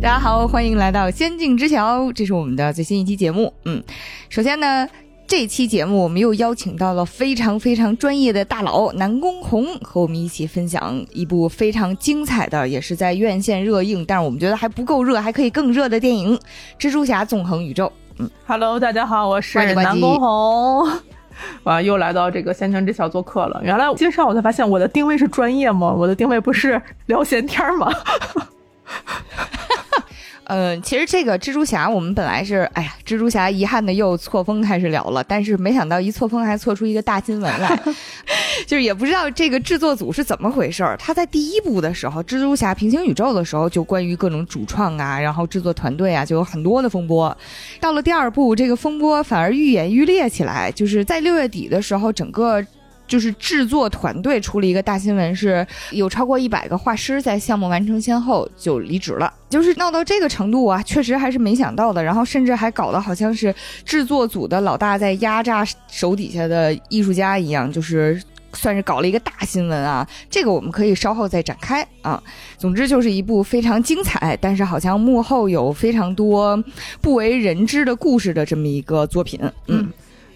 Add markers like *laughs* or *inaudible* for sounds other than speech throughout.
大家好，欢迎来到《仙境之桥》，这是我们的最新一期节目。嗯，首先呢，这期节目我们又邀请到了非常非常专业的大佬南宫红，和我们一起分享一部非常精彩的，也是在院线热映，但是我们觉得还不够热，还可以更热的电影《蜘蛛侠：纵横宇宙》。嗯，Hello，大家好，我是南宫红，啊，又来到这个《仙境之桥》做客了。原来介绍我才发现，我的定位是专业吗？我的定位不是聊闲天吗？嗯，其实这个蜘蛛侠，我们本来是，哎呀，蜘蛛侠遗憾的又错峰开始聊了，但是没想到一错峰还错出一个大新闻来，*laughs* 就是也不知道这个制作组是怎么回事儿。他在第一部的时候，蜘蛛侠平行宇宙的时候，就关于各种主创啊，然后制作团队啊，就有很多的风波。到了第二部，这个风波反而愈演愈烈起来，就是在六月底的时候，整个。就是制作团队出了一个大新闻，是有超过一百个画师在项目完成先后就离职了，就是闹到这个程度啊，确实还是没想到的。然后甚至还搞得好像是制作组的老大在压榨手底下的艺术家一样，就是算是搞了一个大新闻啊。这个我们可以稍后再展开啊。总之就是一部非常精彩，但是好像幕后有非常多不为人知的故事的这么一个作品，嗯。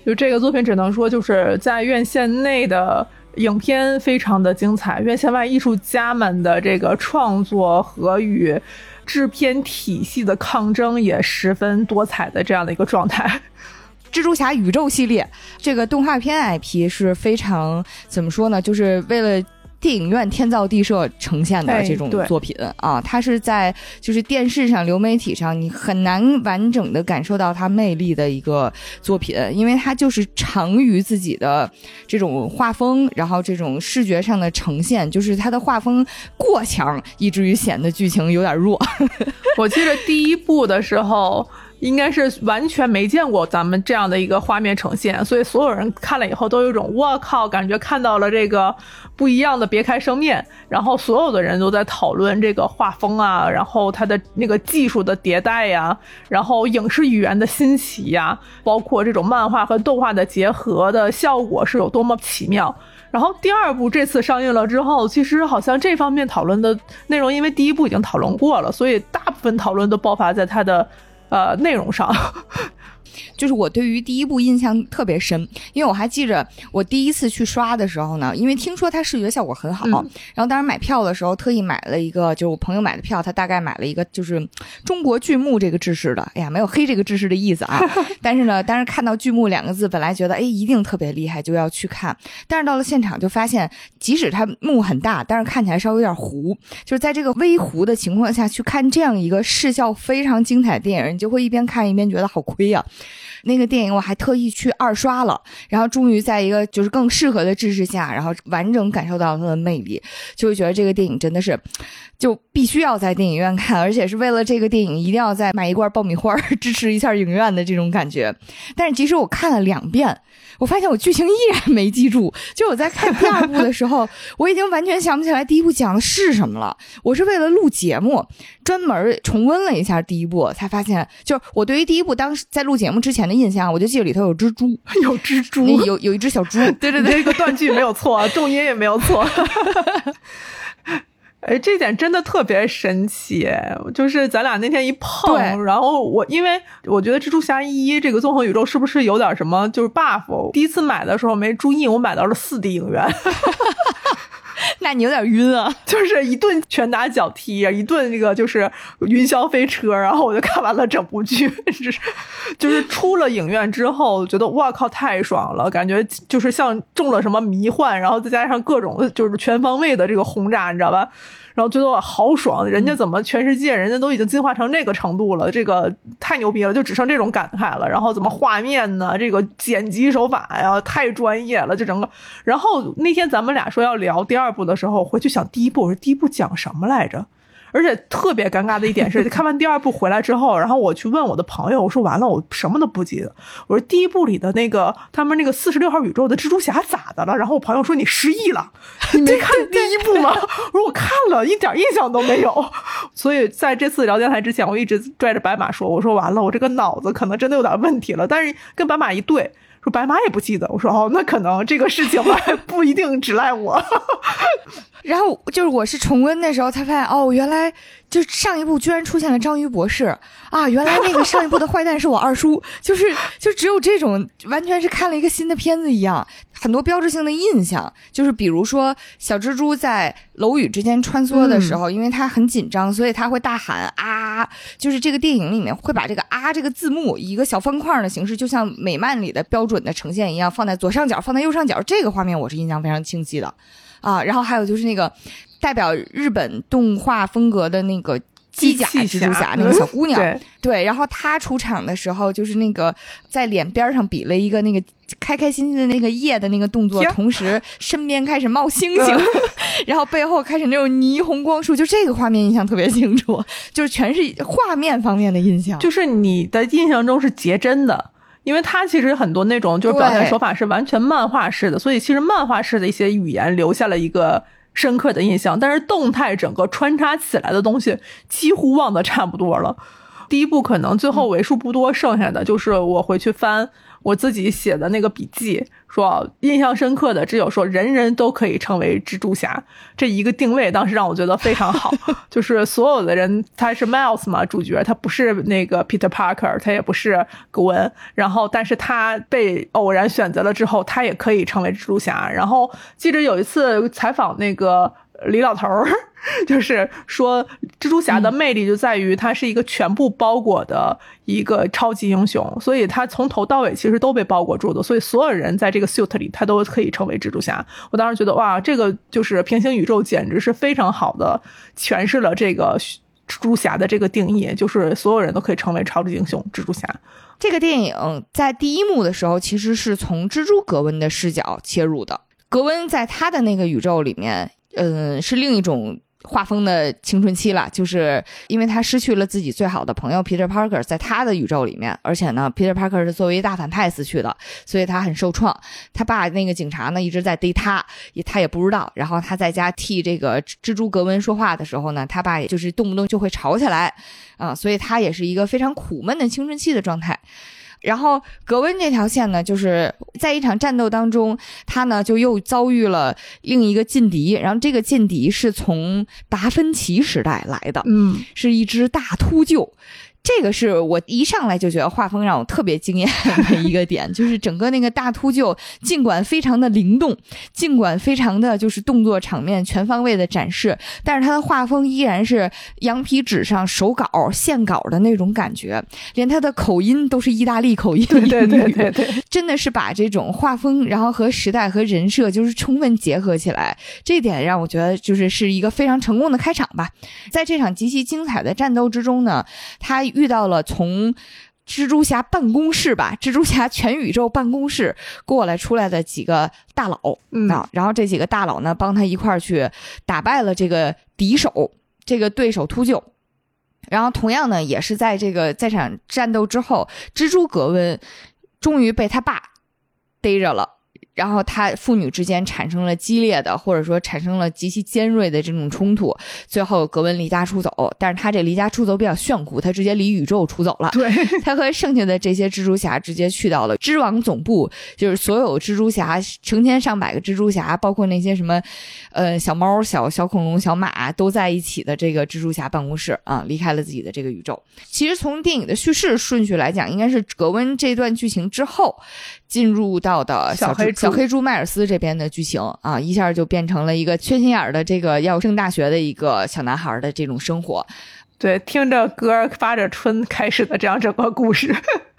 就这个作品，只能说就是在院线内的影片非常的精彩，院线外艺术家们的这个创作和与制片体系的抗争也十分多彩的这样的一个状态。*laughs* 蜘蛛侠宇宙系列这个动画片 IP 是非常怎么说呢？就是为了。电影院天造地设呈现的这种作品啊，它是在就是电视上流媒体上，你很难完整的感受到它魅力的一个作品，因为它就是长于自己的这种画风，然后这种视觉上的呈现，就是它的画风过强，以至于显得剧情有点弱。*laughs* 我记得第一部的时候。应该是完全没见过咱们这样的一个画面呈现，所以所有人看了以后都有一种我靠，感觉看到了这个不一样的别开生面。然后所有的人都在讨论这个画风啊，然后它的那个技术的迭代呀，然后影视语言的新奇呀，包括这种漫画和动画的结合的效果是有多么奇妙。然后第二部这次上映了之后，其实好像这方面讨论的内容，因为第一部已经讨论过了，所以大部分讨论都爆发在它的。呃，内容上。就是我对于第一部印象特别深，因为我还记着我第一次去刷的时候呢，因为听说它视觉效果很好，然后当时买票的时候特意买了一个，就是我朋友买的票，他大概买了一个就是中国剧目这个制式的，哎呀，没有黑这个制式的意思啊，*laughs* 但是呢，当时看到剧目两个字，本来觉得哎一定特别厉害，就要去看，但是到了现场就发现，即使它幕很大，但是看起来稍微有点糊，就是在这个微糊的情况下去看这样一个视效非常精彩的电影，你就会一边看一边觉得好亏呀。那个电影我还特意去二刷了，然后终于在一个就是更适合的制式下，然后完整感受到它的魅力，就会觉得这个电影真的是，就必须要在电影院看，而且是为了这个电影一定要再买一罐爆米花支持一下影院的这种感觉。但是即使我看了两遍。我发现我剧情依然没记住，就我在看第二部的时候，我已经完全想不起来第一部讲的是什么了。我是为了录节目，专门重温了一下第一部，才发现，就是我对于第一部当时在录节之前的印象，我就记得里头有蜘蛛，有蜘蛛，有有一只小猪，*laughs* 对对对，这个断句没有错，*laughs* 重音也没有错。*laughs* 哎，这点真的特别神奇，就是咱俩那天一碰，然后我因为我觉得蜘蛛侠一这个纵横宇宙是不是有点什么就是 buff？第一次买的时候没注意，我买到了四 D 影院。*laughs* 那你有点晕啊，*laughs* 就是一顿拳打脚踢，一顿那个就是云霄飞车，然后我就看完了整部剧，*laughs* 就是就是出了影院之后，觉得哇靠太爽了，感觉就是像中了什么迷幻，然后再加上各种就是全方位的这个轰炸，你知道吧？然后觉得我好爽，人家怎么全世界人家都已经进化成那个程度了，这个太牛逼了，就只剩这种感慨了。然后怎么画面呢？这个剪辑手法呀，太专业了，这整个。然后那天咱们俩说要聊第二部的时候，回去想第一部，我说第一部讲什么来着？而且特别尴尬的一点是，*laughs* 看完第二部回来之后，然后我去问我的朋友，我说完了，我什么都不记得。我说第一部里的那个他们那个四十六号宇宙的蜘蛛侠咋的了？然后我朋友说你失忆了，你没看第一部吗？我说我看了一点印象都没有。所以在这次聊电台之前，我一直拽着白马说，我说完了，我这个脑子可能真的有点问题了。但是跟白马一对。说白马也不记得。我说哦，那可能这个事情吧，不一定只赖我。*laughs* 然后就是我是重温的时候才发现，哦，原来就上一部居然出现了章鱼博士啊！原来那个上一部的坏蛋是我 *laughs* 二叔，就是就只有这种完全是看了一个新的片子一样，很多标志性的印象，就是比如说小蜘蛛在楼宇之间穿梭的时候，因为他很紧张，所以他会大喊啊，就是这个电影里面会把这个啊这个字幕以一个小方块的形式，就像美漫里的标准的呈现一样，放在左上角，放在右上角，这个画面我是印象非常清晰的。啊，然后还有就是那个代表日本动画风格的那个机甲蜘蛛侠那个小姑娘，*laughs* 对，然后她出场的时候就是那个在脸边上比了一个那个开开心心的那个耶的那个动作，同时身边开始冒星星，*laughs* 然后背后开始那种霓虹光束，就这个画面印象特别清楚，就是全是画面方面的印象，就是你的印象中是结真的。因为它其实很多那种就是表现手法是完全漫画式的，所以其实漫画式的一些语言留下了一个深刻的印象，但是动态整个穿插起来的东西几乎忘得差不多了。第一部可能最后为数不多剩下的就是我回去翻。我自己写的那个笔记说，印象深刻的只有说人人都可以成为蜘蛛侠这一个定位，当时让我觉得非常好。*laughs* 就是所有的人，他是 Miles 嘛，主角他不是那个 Peter Parker，他也不是格温，然后但是他被偶然选择了之后，他也可以成为蜘蛛侠。然后记者有一次采访那个李老头儿。*laughs* 就是说，蜘蛛侠的魅力就在于他是一个全部包裹的一个超级英雄，所以他从头到尾其实都被包裹住的，所以所有人在这个 suit 里，他都可以成为蜘蛛侠。我当时觉得，哇，这个就是平行宇宙，简直是非常好的诠释了这个蜘蛛侠的这个定义，就是所有人都可以成为超级英雄蜘蛛侠。这个电影在第一幕的时候，其实是从蜘蛛格温的视角切入的，格温在他的那个宇宙里面，嗯，是另一种。画风的青春期了，就是因为他失去了自己最好的朋友 Peter Parker，在他的宇宙里面，而且呢，Peter Parker 是作为大反派死去的，所以他很受创。他爸那个警察呢一直在逮他，也他也不知道。然后他在家替这个蜘蛛格温说话的时候呢，他爸也就是动不动就会吵起来，啊，所以他也是一个非常苦闷的青春期的状态。然后格温这条线呢，就是在一场战斗当中，他呢就又遭遇了另一个劲敌，然后这个劲敌是从达芬奇时代来的，嗯，是一只大秃鹫。这个是我一上来就觉得画风让我特别惊艳的一个点，就是整个那个大秃鹫，尽管非常的灵动，尽管非常的就是动作场面全方位的展示，但是它的画风依然是羊皮纸上手稿线稿的那种感觉，连它的口音都是意大利口音。对对对对对，真的是把这种画风，然后和时代和人设就是充分结合起来，这点让我觉得就是是一个非常成功的开场吧。在这场极其精彩的战斗之中呢，他。遇到了从蜘蛛侠办公室吧，蜘蛛侠全宇宙办公室过来出来的几个大佬啊，然后这几个大佬呢，帮他一块儿去打败了这个敌手，这个对手秃鹫。然后同样呢，也是在这个在场战斗之后，蜘蛛格温终于被他爸逮着了。然后他父女之间产生了激烈的，或者说产生了极其尖锐的这种冲突，最后格温离家出走。但是他这离家出走比较炫酷，他直接离宇宙出走了。对，他和剩下的这些蜘蛛侠直接去到了织网总部，就是所有蜘蛛侠成千上百个蜘蛛侠，包括那些什么，呃，小猫、小小恐龙、小马都在一起的这个蜘蛛侠办公室啊，离开了自己的这个宇宙。其实从电影的叙事顺序来讲，应该是格温这段剧情之后。进入到的小黑小黑猪迈尔斯这边的剧情啊，一下就变成了一个缺心眼儿的这个要升大学的一个小男孩的这种生活。对，听着歌发着春开始的这样整个故事，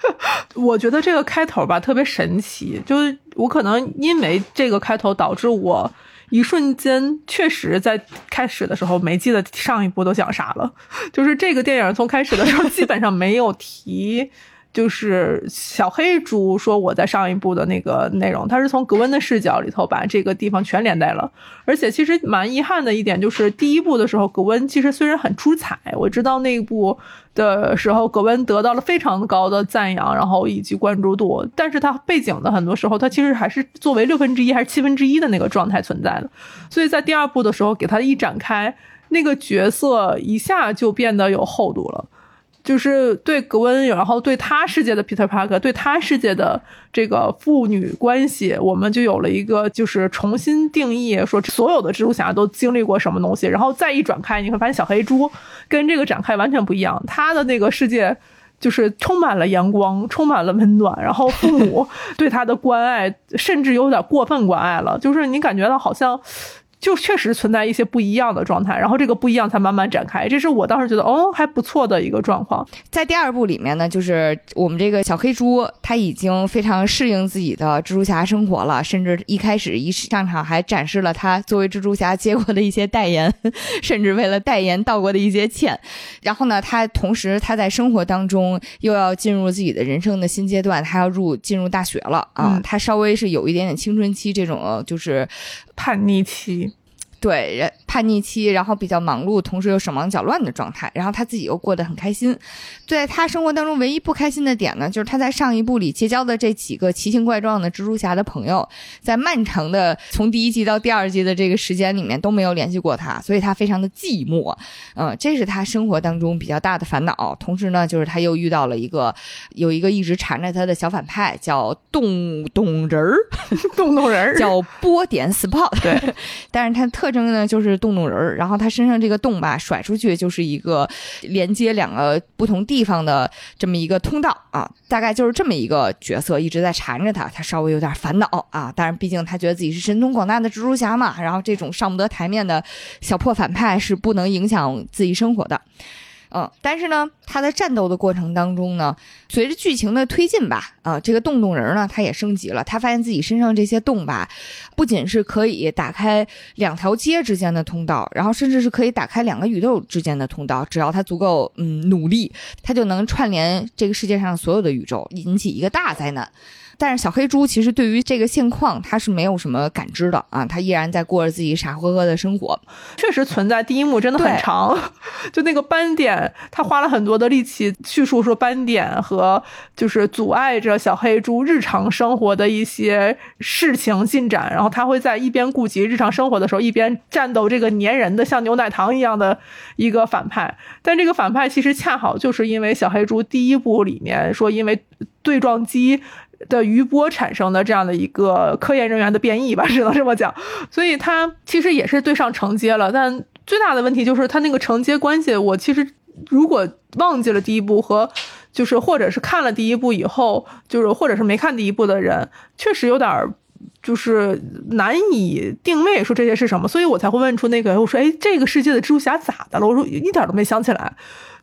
*laughs* 我觉得这个开头吧特别神奇。就是我可能因为这个开头导致我一瞬间确实在开始的时候没记得上一部都讲啥了。*laughs* 就是这个电影从开始的时候基本上没有提。就是小黑猪说我在上一部的那个内容，他是从格温的视角里头把这个地方全连带了。而且其实蛮遗憾的一点就是，第一部的时候格温其实虽然很出彩，我知道那一部的时候格温得到了非常高的赞扬，然后以及关注度，但是他背景的很多时候他其实还是作为六分之一还是七分之一的那个状态存在的。所以在第二部的时候给他一展开，那个角色一下就变得有厚度了。就是对格温，然后对他世界的 Peter Parker，对他世界的这个父女关系，我们就有了一个就是重新定义，说所有的蜘蛛侠都经历过什么东西，然后再一转开，你会发现小黑猪跟这个展开完全不一样，他的那个世界就是充满了阳光，充满了温暖，然后父母 *laughs* 对他的关爱甚至有点过分关爱了，就是你感觉到好像。就确实存在一些不一样的状态，然后这个不一样才慢慢展开。这是我当时觉得哦还不错的一个状况。在第二部里面呢，就是我们这个小黑猪他已经非常适应自己的蜘蛛侠生活了，甚至一开始一上场还展示了他作为蜘蛛侠接过的一些代言，*laughs* 甚至为了代言道过的一些歉。然后呢，他同时他在生活当中又要进入自己的人生的新阶段，他要入进入大学了啊，他稍微是有一点点青春期这种就是叛逆期。对，叛逆期，然后比较忙碌，同时又手忙脚乱的状态，然后他自己又过得很开心。在他生活当中，唯一不开心的点呢，就是他在上一部里结交的这几个奇形怪状的蜘蛛侠的朋友，在漫长的从第一季到第二季的这个时间里面都没有联系过他，所以他非常的寂寞。嗯，这是他生活当中比较大的烦恼。同时呢，就是他又遇到了一个有一个一直缠着他的小反派，叫动动人儿，洞洞人儿，叫波点 spot。对，但是他特征呢就是洞洞人儿，然后他身上这个洞吧甩出去就是一个连接两个不同地方的这么一个通道啊，大概就是这么一个角色一直在缠着他，他稍微有点烦恼啊。当然毕竟他觉得自己是神通广大的蜘蛛侠嘛，然后这种上不得台面的小破反派是不能影响自己生活的。嗯，但是呢，他在战斗的过程当中呢，随着剧情的推进吧，啊，这个洞洞人呢，他也升级了。他发现自己身上这些洞吧，不仅是可以打开两条街之间的通道，然后甚至是可以打开两个宇宙之间的通道。只要他足够嗯努力，他就能串联这个世界上所有的宇宙，引起一个大灾难。但是小黑猪其实对于这个现况他是没有什么感知的啊，他依然在过着自己傻呵呵的生活。确实存在，第一幕真的很长，*laughs* 就那个斑点，他花了很多的力气叙述说斑点和就是阻碍着小黑猪日常生活的一些事情进展，然后他会在一边顾及日常生活的时候，一边战斗这个粘人的像牛奶糖一样的一个反派。但这个反派其实恰好就是因为小黑猪第一部里面说因为对撞机。的余波产生的这样的一个科研人员的变异吧，只能这么讲。所以他其实也是对上承接了，但最大的问题就是他那个承接关系。我其实如果忘记了第一部和就是或者是看了第一部以后，就是或者是没看第一部的人，确实有点就是难以定位说这些是什么，所以我才会问出那个我说哎，这个世界的蜘蛛侠咋的了？我说一点都没想起来。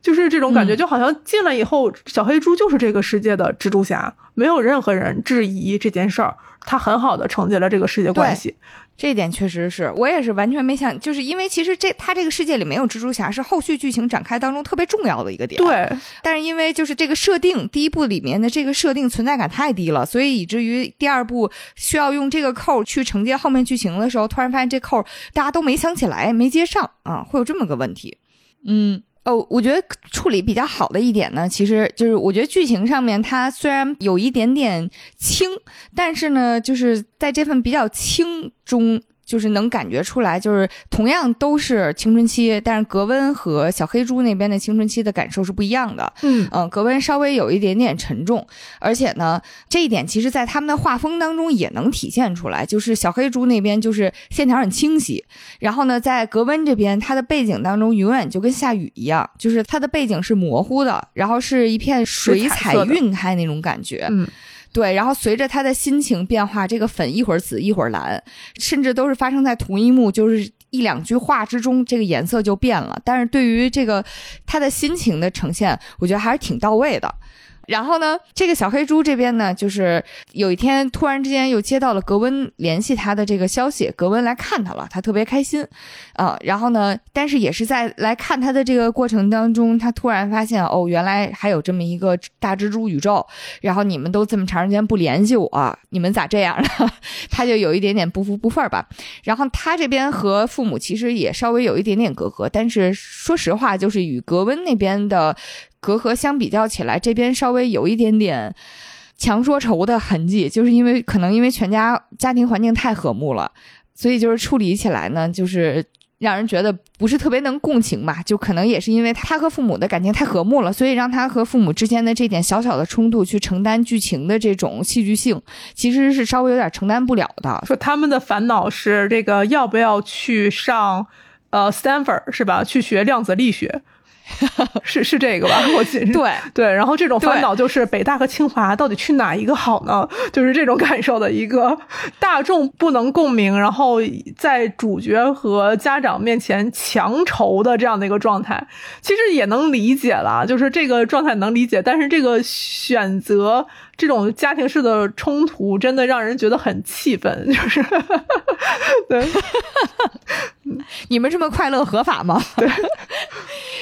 就是这种感觉，就好像进来以后，小黑猪就是这个世界的蜘蛛侠，没有任何人质疑这件事儿，他很好的承接了这个世界关系。这一点确实是我也是完全没想，就是因为其实这他这个世界里没有蜘蛛侠，是后续剧情展开当中特别重要的一个点。对，但是因为就是这个设定，第一部里面的这个设定存在感太低了，所以以至于第二部需要用这个扣去承接后面剧情的时候，突然发现这扣大家都没想起来，没接上啊，会有这么个问题。嗯。我觉得处理比较好的一点呢，其实就是我觉得剧情上面它虽然有一点点轻，但是呢，就是在这份比较轻中。就是能感觉出来，就是同样都是青春期，但是格温和小黑猪那边的青春期的感受是不一样的。嗯嗯，格温稍微有一点点沉重，而且呢，这一点其实在他们的画风当中也能体现出来。就是小黑猪那边就是线条很清晰，然后呢，在格温这边，它的背景当中永远就跟下雨一样，就是它的背景是模糊的，然后是一片水彩晕开那种感觉。嗯。对，然后随着他的心情变化，这个粉一会儿紫一会儿蓝，甚至都是发生在同一幕，就是一两句话之中，这个颜色就变了。但是对于这个他的心情的呈现，我觉得还是挺到位的。然后呢，这个小黑猪这边呢，就是有一天突然之间又接到了格温联系他的这个消息，格温来看他了，他特别开心，啊，然后呢，但是也是在来看他的这个过程当中，他突然发现哦，原来还有这么一个大蜘蛛宇宙，然后你们都这么长时间不联系我，你们咋这样呢？*laughs* 他就有一点点不服不忿吧。然后他这边和父母其实也稍微有一点点隔阂，但是说实话，就是与格温那边的。隔阂相比较起来，这边稍微有一点点强说愁的痕迹，就是因为可能因为全家家庭环境太和睦了，所以就是处理起来呢，就是让人觉得不是特别能共情吧。就可能也是因为他和父母的感情太和睦了，所以让他和父母之间的这点小小的冲突去承担剧情的这种戏剧性，其实是稍微有点承担不了的。说他们的烦恼是这个要不要去上呃 Stanford 是吧？去学量子力学。*laughs* 是是这个吧？我记对对，然后这种烦恼就是北大和清华到底去哪一个好呢？就是这种感受的一个大众不能共鸣，然后在主角和家长面前强仇的这样的一个状态，其实也能理解了，就是这个状态能理解，但是这个选择这种家庭式的冲突，真的让人觉得很气愤，就是 *laughs* 对，*laughs* 你们这么快乐合法吗？对。*laughs*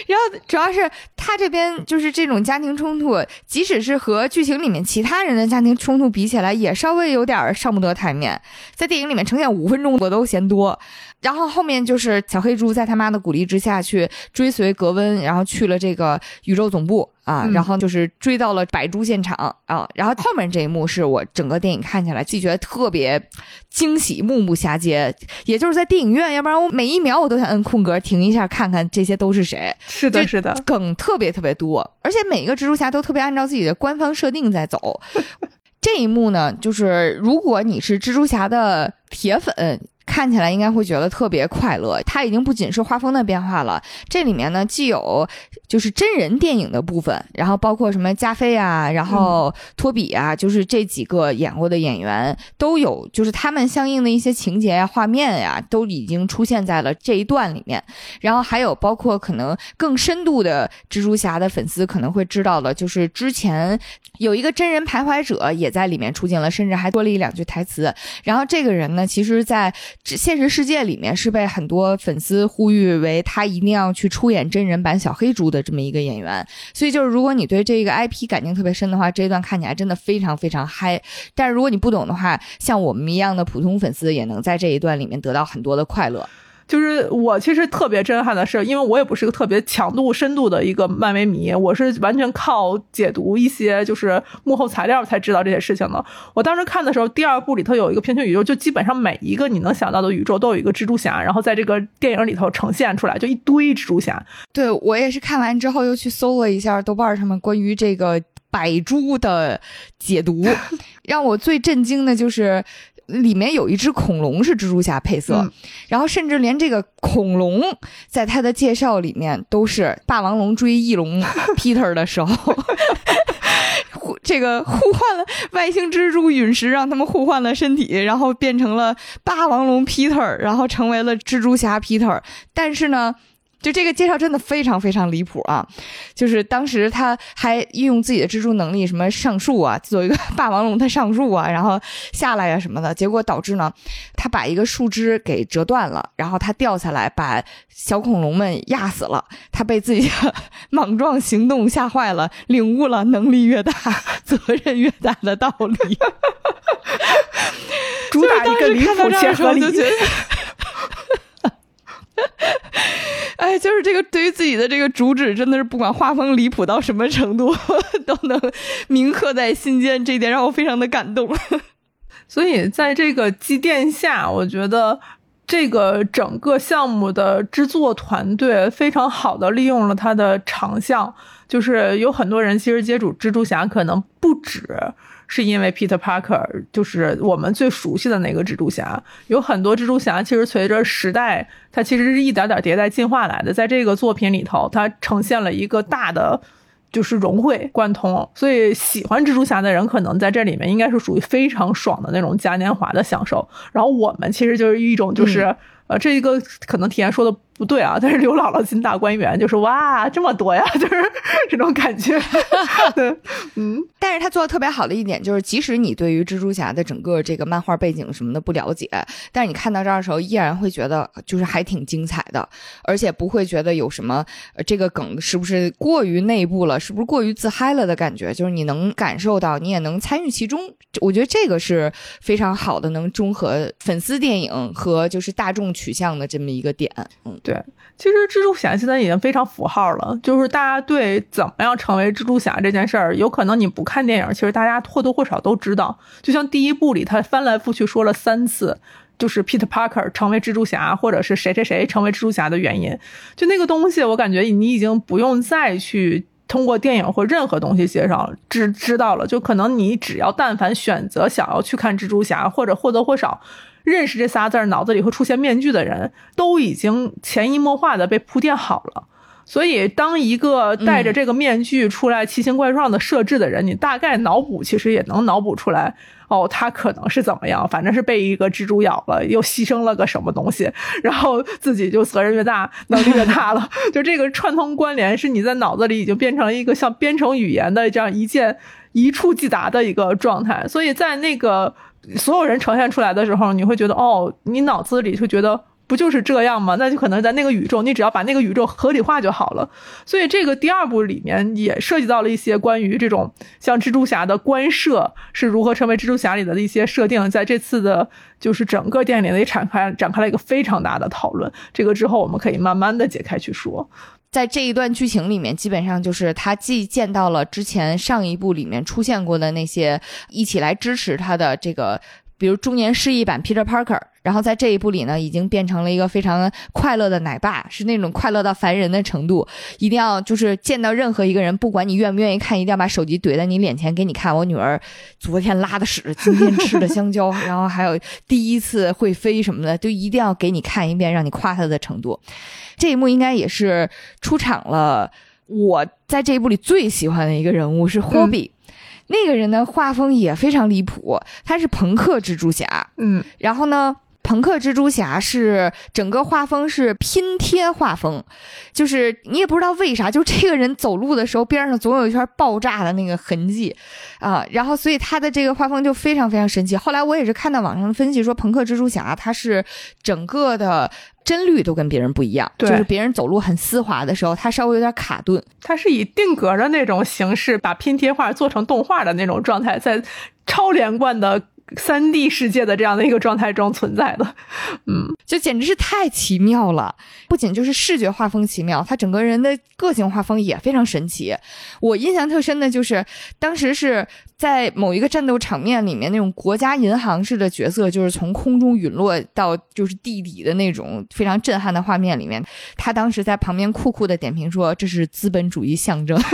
然后主要是他这边就是这种家庭冲突，即使是和剧情里面其他人的家庭冲突比起来，也稍微有点上不得台面。在电影里面呈现五分钟我都嫌多。然后后面就是小黑猪在他妈的鼓励之下去追随格温，然后去了这个宇宙总部啊，然后就是追到了百猪现场啊。然后后面这一幕是我整个电影看起来自己觉得特别惊喜，目不暇接。也就是在电影院，要不然我每一秒我都想摁空格停一下，看看这些都是谁。是的，是的，梗特别特别多，而且每一个蜘蛛侠都特别按照自己的官方设定在走。*laughs* 这一幕呢，就是如果你是蜘蛛侠的铁粉。看起来应该会觉得特别快乐。它已经不仅是画风的变化了，这里面呢既有就是真人电影的部分，然后包括什么加菲啊，然后托比啊，就是这几个演过的演员都有，就是他们相应的一些情节呀、画面呀，都已经出现在了这一段里面。然后还有包括可能更深度的蜘蛛侠的粉丝可能会知道的，就是之前有一个真人徘徊者也在里面出现了，甚至还多了一两句台词。然后这个人呢，其实，在现实世界里面是被很多粉丝呼吁为他一定要去出演真人版小黑猪的这么一个演员，所以就是如果你对这个 IP 感情特别深的话，这一段看起来真的非常非常嗨。但是如果你不懂的话，像我们一样的普通粉丝也能在这一段里面得到很多的快乐。就是我其实特别震撼的是，因为我也不是个特别强度深度的一个漫威迷，我是完全靠解读一些就是幕后材料才知道这些事情的。我当时看的时候，第二部里头有一个平行宇宙，就基本上每一个你能想到的宇宙都有一个蜘蛛侠，然后在这个电影里头呈现出来，就一堆蜘蛛侠。对我也是看完之后又去搜了一下豆瓣上面关于这个百蛛的解读，*laughs* 让我最震惊的就是。里面有一只恐龙是蜘蛛侠配色，然后甚至连这个恐龙在他的介绍里面都是霸王龙追翼龙 *laughs* Peter 的时候，*laughs* 这个互换了外星蜘蛛陨石，让他们互换了身体，然后变成了霸王龙 Peter，然后成为了蜘蛛侠 Peter，但是呢。就这个介绍真的非常非常离谱啊！就是当时他还运用自己的蜘蛛能力，什么上树啊，有一个霸王龙他上树啊，然后下来呀什么的，结果导致呢，他把一个树枝给折断了，然后他掉下来把小恐龙们压死了。他被自己的莽撞行动吓坏了，领悟了能力越大责任越大的道理。主打一个离谱且合理。*laughs* 哎，就是这个，对于自己的这个主旨，真的是不管画风离谱到什么程度，*laughs* 都能铭刻在心间，这一点让我非常的感动。*laughs* 所以，在这个积淀下，我觉得这个整个项目的制作团队非常好的利用了它的长项，就是有很多人其实接触蜘蛛侠可能不止。是因为 Peter Parker 就是我们最熟悉的那个蜘蛛侠，有很多蜘蛛侠其实随着时代，它其实是一点点迭代进化来的。在这个作品里头，它呈现了一个大的就是融会贯通，所以喜欢蜘蛛侠的人可能在这里面应该是属于非常爽的那种嘉年华的享受。然后我们其实就是一种就是呃，这一个可能体验说的。不对啊，但是刘姥姥进大观园就是哇，这么多呀，*laughs* 就是这种感觉。*laughs* 对，嗯，但是他做的特别好的一点就是，即使你对于蜘蛛侠的整个这个漫画背景什么的不了解，但是你看到这儿的时候，依然会觉得就是还挺精彩的，而且不会觉得有什么这个梗是不是过于内部了，是不是过于自嗨了的感觉，就是你能感受到，你也能参与其中。我觉得这个是非常好的，能中和粉丝电影和就是大众取向的这么一个点。嗯。对，其实蜘蛛侠现在已经非常符号了，就是大家对怎么样成为蜘蛛侠这件事儿，有可能你不看电影，其实大家或多或少都知道。就像第一部里，他翻来覆去说了三次。就是 Peter Parker 成为蜘蛛侠，或者是谁谁谁成为蜘蛛侠的原因。就那个东西，我感觉你已经不用再去通过电影或任何东西介绍知知道了。就可能你只要但凡选择想要去看蜘蛛侠，或者或多或少认识这仨字儿，脑子里会出现面具的人，都已经潜移默化的被铺垫好了。所以，当一个戴着这个面具出来奇形怪状的设置的人，你大概脑补其实也能脑补出来，哦，他可能是怎么样，反正是被一个蜘蛛咬了，又牺牲了个什么东西，然后自己就责任越大，能力越大了。就这个串通关联，是你在脑子里已经变成了一个像编程语言的这样一键一触即达的一个状态。所以在那个所有人呈现出来的时候，你会觉得，哦，你脑子里就觉得。不就是这样吗？那就可能在那个宇宙，你只要把那个宇宙合理化就好了。所以这个第二部里面也涉及到了一些关于这种像蜘蛛侠的官设是如何成为蜘蛛侠里的一些设定，在这次的就是整个电影里也展开展开了一个非常大的讨论。这个之后我们可以慢慢的解开去说。在这一段剧情里面，基本上就是他既见到了之前上一部里面出现过的那些一起来支持他的这个。比如中年失忆版 Peter Parker，然后在这一部里呢，已经变成了一个非常快乐的奶爸，是那种快乐到烦人的程度。一定要就是见到任何一个人，不管你愿不愿意看，一定要把手机怼在你脸前给你看。我女儿昨天拉的屎，今天吃的香蕉，*laughs* 然后还有第一次会飞什么的，就一定要给你看一遍，让你夸她的程度。这一幕应该也是出场了，我在这一部里最喜欢的一个人物是霍比。那个人的画风也非常离谱，他是朋克蜘蛛侠，嗯，然后呢，朋克蜘蛛侠是整个画风是拼贴画风，就是你也不知道为啥，就这个人走路的时候边上总有一圈爆炸的那个痕迹，啊，然后所以他的这个画风就非常非常神奇。后来我也是看到网上的分析说，朋克蜘蛛侠他是整个的。帧率都跟别人不一样，就是别人走路很丝滑的时候，他稍微有点卡顿。他是以定格的那种形式把拼贴画做成动画的那种状态，在超连贯的。三 D 世界的这样的一个状态中存在的，嗯，就简直是太奇妙了。不仅就是视觉画风奇妙，他整个人的个性画风也非常神奇。我印象特深的就是，当时是在某一个战斗场面里面，那种国家银行式的角色，就是从空中陨落到就是地底的那种非常震撼的画面里面，他当时在旁边酷酷的点评说：“这是资本主义象征。*laughs* ”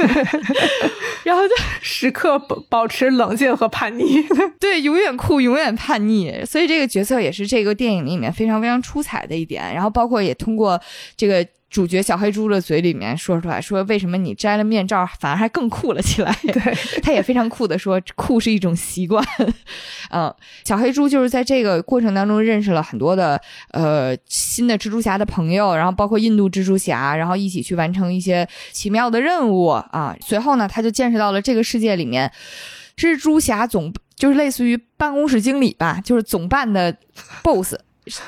然后就时刻保保持冷静和叛逆，*laughs* 对，永远。酷永远叛逆，所以这个角色也是这个电影里面非常非常出彩的一点。然后包括也通过这个主角小黑猪的嘴里面说出来，说为什么你摘了面罩反而还更酷了起来？对 *laughs* 他也非常酷的说，酷是一种习惯。嗯，*laughs* 小黑猪就是在这个过程当中认识了很多的呃新的蜘蛛侠的朋友，然后包括印度蜘蛛侠，然后一起去完成一些奇妙的任务啊。随后呢，他就见识到了这个世界里面蜘蛛侠总。就是类似于办公室经理吧，就是总办的 boss。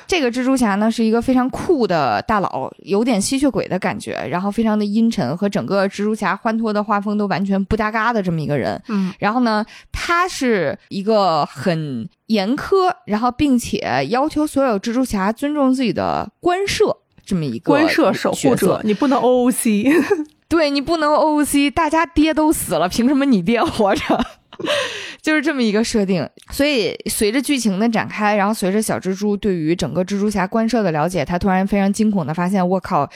这个蜘蛛侠呢是一个非常酷的大佬，有点吸血鬼的感觉，然后非常的阴沉，和整个蜘蛛侠欢脱的画风都完全不搭嘎的这么一个人。嗯，然后呢，他是一个很严苛，然后并且要求所有蜘蛛侠尊重自己的官舍这么一个官社守护者，你不能 OOC，对你不能 OOC，大家爹都死了，凭什么你爹活着？*laughs* 就是这么一个设定，所以随着剧情的展开，然后随着小蜘蛛对于整个蜘蛛侠官设的了解，他突然非常惊恐的发现，我靠，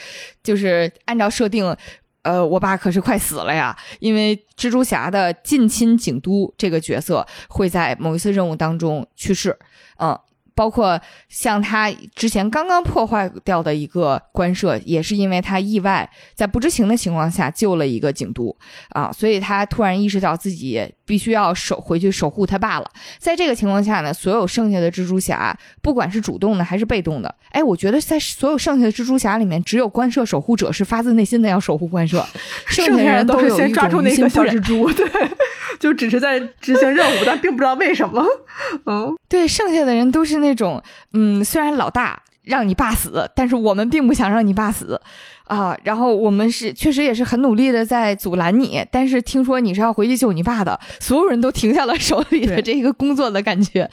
就是按照设定，呃，我爸可是快死了呀！因为蜘蛛侠的近亲警督这个角色会在某一次任务当中去世，嗯。包括像他之前刚刚破坏掉的一个官舍，也是因为他意外在不知情的情况下救了一个警督啊，所以他突然意识到自己必须要守回去守护他爸了。在这个情况下呢，所有剩下的蜘蛛侠，不管是主动的还是被动的，哎，我觉得在所有剩下的蜘蛛侠里面，只有官舍守护者是发自内心的要守护官舍，*laughs* 剩下人都是先抓住那个小蜘蛛，*laughs* 对，就只是在执行任务，但并不知道为什么，嗯，对，剩下的人都是。那种，嗯，虽然老大让你爸死，但是我们并不想让你爸死啊。然后我们是确实也是很努力的在阻拦你，但是听说你是要回去救你爸的，所有人都停下了手里的这个工作的感觉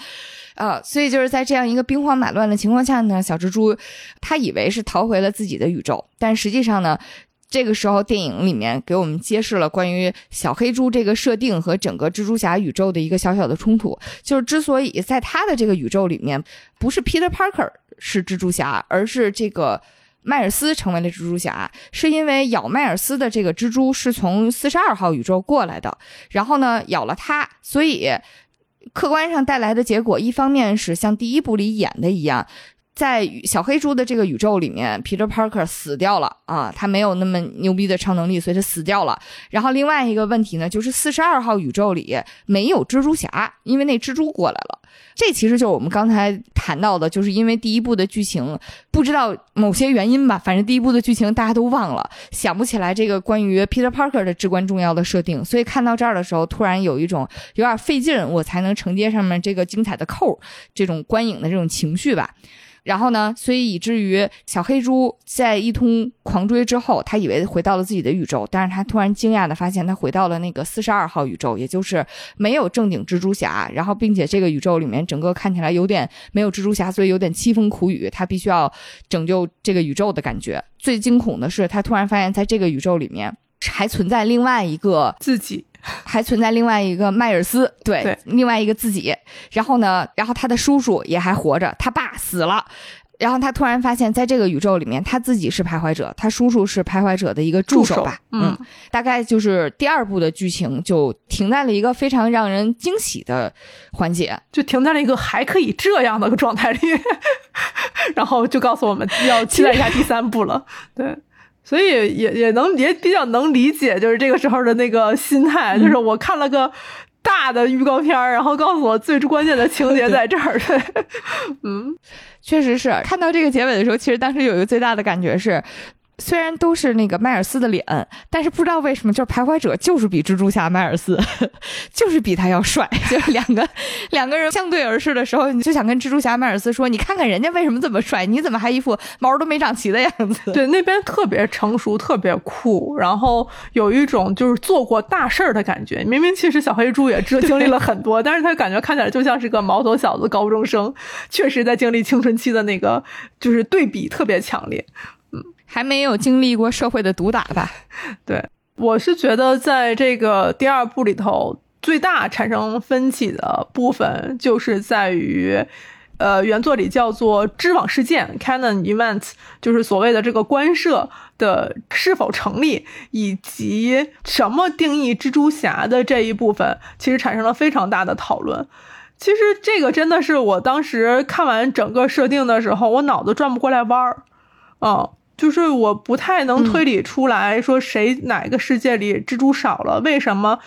啊。所以就是在这样一个兵荒马乱的情况下呢，小蜘蛛他以为是逃回了自己的宇宙，但实际上呢。这个时候，电影里面给我们揭示了关于小黑猪这个设定和整个蜘蛛侠宇宙的一个小小的冲突。就是之所以在他的这个宇宙里面，不是 Peter Parker 是蜘蛛侠，而是这个迈尔斯成为了蜘蛛侠，是因为咬迈尔斯的这个蜘蛛是从四十二号宇宙过来的，然后呢咬了他，所以客观上带来的结果，一方面是像第一部里演的一样。在小黑猪的这个宇宙里面，Peter Parker 死掉了啊，他没有那么牛逼的超能力，所以他死掉了。然后另外一个问题呢，就是四十二号宇宙里没有蜘蛛侠，因为那蜘蛛过来了。这其实就是我们刚才谈到的，就是因为第一部的剧情不知道某些原因吧，反正第一部的剧情大家都忘了，想不起来这个关于 Peter Parker 的至关重要的设定，所以看到这儿的时候，突然有一种有点费劲，我才能承接上面这个精彩的扣，这种观影的这种情绪吧。然后呢？所以以至于小黑猪在一通狂追之后，他以为回到了自己的宇宙，但是他突然惊讶的发现，他回到了那个四十二号宇宙，也就是没有正经蜘蛛侠。然后，并且这个宇宙里面整个看起来有点没有蜘蛛侠，所以有点凄风苦雨。他必须要拯救这个宇宙的感觉。最惊恐的是，他突然发现，在这个宇宙里面还存在另外一个自己。还存在另外一个迈尔斯，对，另外一个自己。然后呢，然后他的叔叔也还活着，他爸死了。然后他突然发现，在这个宇宙里面，他自己是徘徊者，他叔叔是徘徊者的一个助手吧？嗯，大概就是第二部的剧情就停在了一个非常让人惊喜的环节，就停在了一个还可以这样的个状态里，*laughs* 然后就告诉我们要期待一下第三部了。对。所以也也能也比较能理解，就是这个时候的那个心态，就是我看了个大的预告片然后告诉我最关键的情节在这儿。对，*laughs* 嗯，确实是看到这个结尾的时候，其实当时有一个最大的感觉是。虽然都是那个迈尔斯的脸，但是不知道为什么，就是徘徊者就是比蜘蛛侠迈尔斯，*laughs* 就是比他要帅。*laughs* 就是两个两个人相对而视的时候，你就想跟蜘蛛侠迈尔斯说：“你看看人家为什么这么帅，你怎么还一副毛都没长齐的样子？”对，那边特别成熟，特别酷，然后有一种就是做过大事儿的感觉。明明其实小黑猪也经经历了很多，但是他感觉看起来就像是个毛头小子、高中生，确实在经历青春期的那个，就是对比特别强烈。还没有经历过社会的毒打吧？*laughs* 对，我是觉得在这个第二部里头，最大产生分歧的部分就是在于，呃，原作里叫做织网事件 （Canon Event），就是所谓的这个官设的是否成立，以及什么定义蜘蛛侠的这一部分，其实产生了非常大的讨论。其实这个真的是我当时看完整个设定的时候，我脑子转不过来弯儿，嗯。就是我不太能推理出来说谁哪个世界里蜘蛛少了，为什么？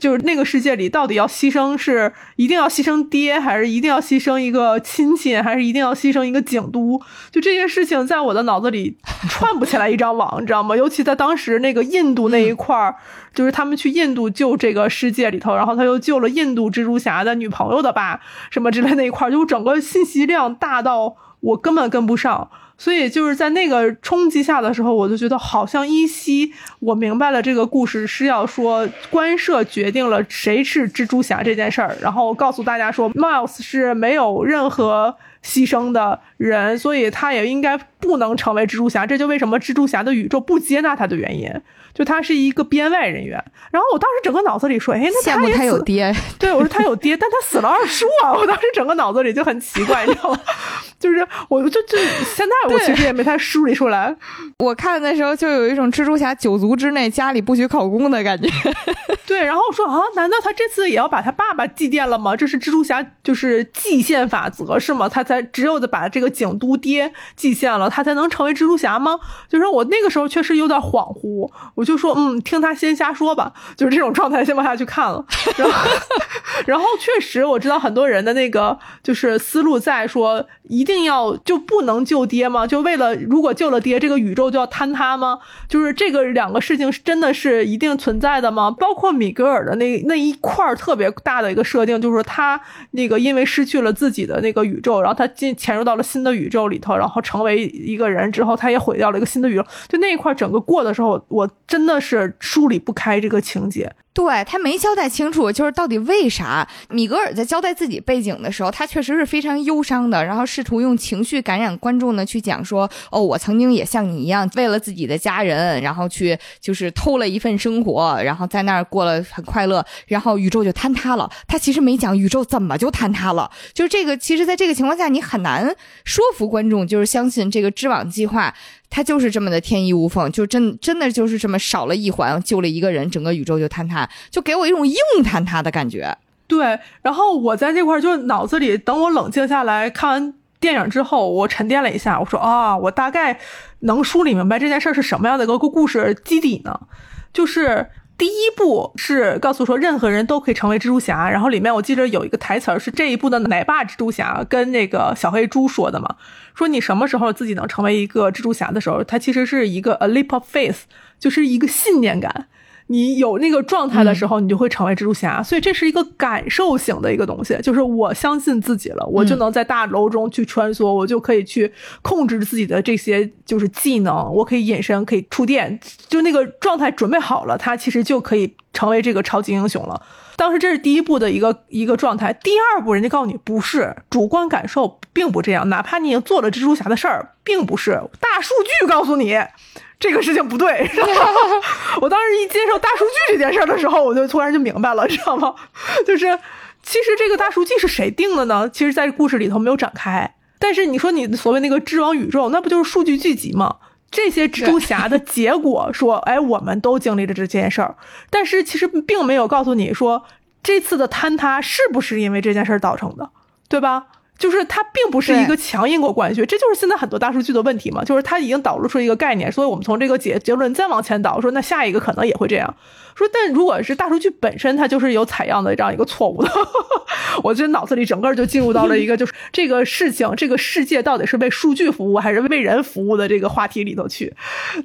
就是那个世界里到底要牺牲是一定要牺牲爹，还是一定要牺牲一个亲戚，还是一定要牺牲一个警督？就这些事情在我的脑子里串不起来一张网，*laughs* 你知道吗？尤其在当时那个印度那一块儿，就是他们去印度救这个世界里头，然后他又救了印度蜘蛛侠的女朋友的爸，什么之类那一块儿，就整个信息量大到我根本跟不上。所以就是在那个冲击下的时候，我就觉得好像依稀我明白了这个故事是要说官设决定了谁是蜘蛛侠这件事儿，然后告诉大家说 Miles 是没有任何牺牲的人，所以他也应该不能成为蜘蛛侠。这就为什么蜘蛛侠的宇宙不接纳他的原因。就他是一个编外人员，然后我当时整个脑子里说，哎，那他也有爹，*laughs* 对我说他有爹，但他死了二叔啊！我当时整个脑子里就很奇怪，你知道吗？*laughs* 就是我就就现在我其实也没太梳理出来。我看的时候就有一种蜘蛛侠九族之内家里不许考公的感觉。*laughs* 对，然后我说啊，难道他这次也要把他爸爸祭奠了吗？这是蜘蛛侠就是祭献法则是吗？他才只有的把这个警督爹祭献了，他才能成为蜘蛛侠吗？就是我那个时候确实有点恍惚，我。就说嗯，听他先瞎说吧，就是这种状态，先往下去看了。然后，*laughs* 然后确实我知道很多人的那个就是思路在说，一定要就不能救爹吗？就为了如果救了爹，这个宇宙就要坍塌吗？就是这个两个事情真的是一定存在的吗？包括米格尔的那那一块特别大的一个设定，就是他那个因为失去了自己的那个宇宙，然后他进潜入到了新的宇宙里头，然后成为一个人之后，他也毁掉了一个新的宇宙。就那一块整个过的时候，我真。的是梳理不开这个情节，对他没交代清楚，就是到底为啥米格尔在交代自己背景的时候，他确实是非常忧伤的，然后试图用情绪感染观众呢，去讲说，哦，我曾经也像你一样，为了自己的家人，然后去就是偷了一份生活，然后在那儿过了很快乐，然后宇宙就坍塌了。他其实没讲宇宙怎么就坍塌了，就是这个，其实在这个情况下，你很难说服观众，就是相信这个织网计划。他就是这么的天衣无缝，就真真的就是这么少了一环，救了一个人，整个宇宙就坍塌，就给我一种硬坍塌的感觉。对，然后我在这块儿就脑子里，等我冷静下来看完电影之后，我沉淀了一下，我说啊，我大概能梳理明白这件事是什么样的一个故事基底呢？就是。第一部是告诉说任何人都可以成为蜘蛛侠，然后里面我记得有一个台词是这一部的奶爸蜘蛛侠跟那个小黑猪说的嘛，说你什么时候自己能成为一个蜘蛛侠的时候，他其实是一个 a leap of faith，就是一个信念感。你有那个状态的时候，你就会成为蜘蛛侠，所以这是一个感受型的一个东西，就是我相信自己了，我就能在大楼中去穿梭，我就可以去控制自己的这些就是技能，我可以隐身，可以触电，就那个状态准备好了，他其实就可以成为这个超级英雄了。当时这是第一步的一个一个状态，第二步人家告诉你不是，主观感受并不这样，哪怕你已经做了蜘蛛侠的事儿，并不是大数据告诉你。这个事情不对，我当时一接受大数据这件事儿的时候，我就突然就明白了，知道吗？*laughs* 就是其实这个大数据是谁定的呢？其实，在故事里头没有展开。但是你说你所谓那个知网宇宙，那不就是数据聚集吗？这些蜘蛛侠的结果说，哎，我们都经历了这件事儿，但是其实并没有告诉你说这次的坍塌是不是因为这件事儿造成的，对吧？就是它并不是一个强因果关系，这就是现在很多大数据的问题嘛。就是它已经导入出一个概念，所以我们从这个结结论再往前导，说那下一个可能也会这样说。但如果是大数据本身，它就是有采样的这样一个错误的，*laughs* 我觉得脑子里整个就进入到了一个就是这个事情，这个世界到底是为数据服务还是为人服务的这个话题里头去。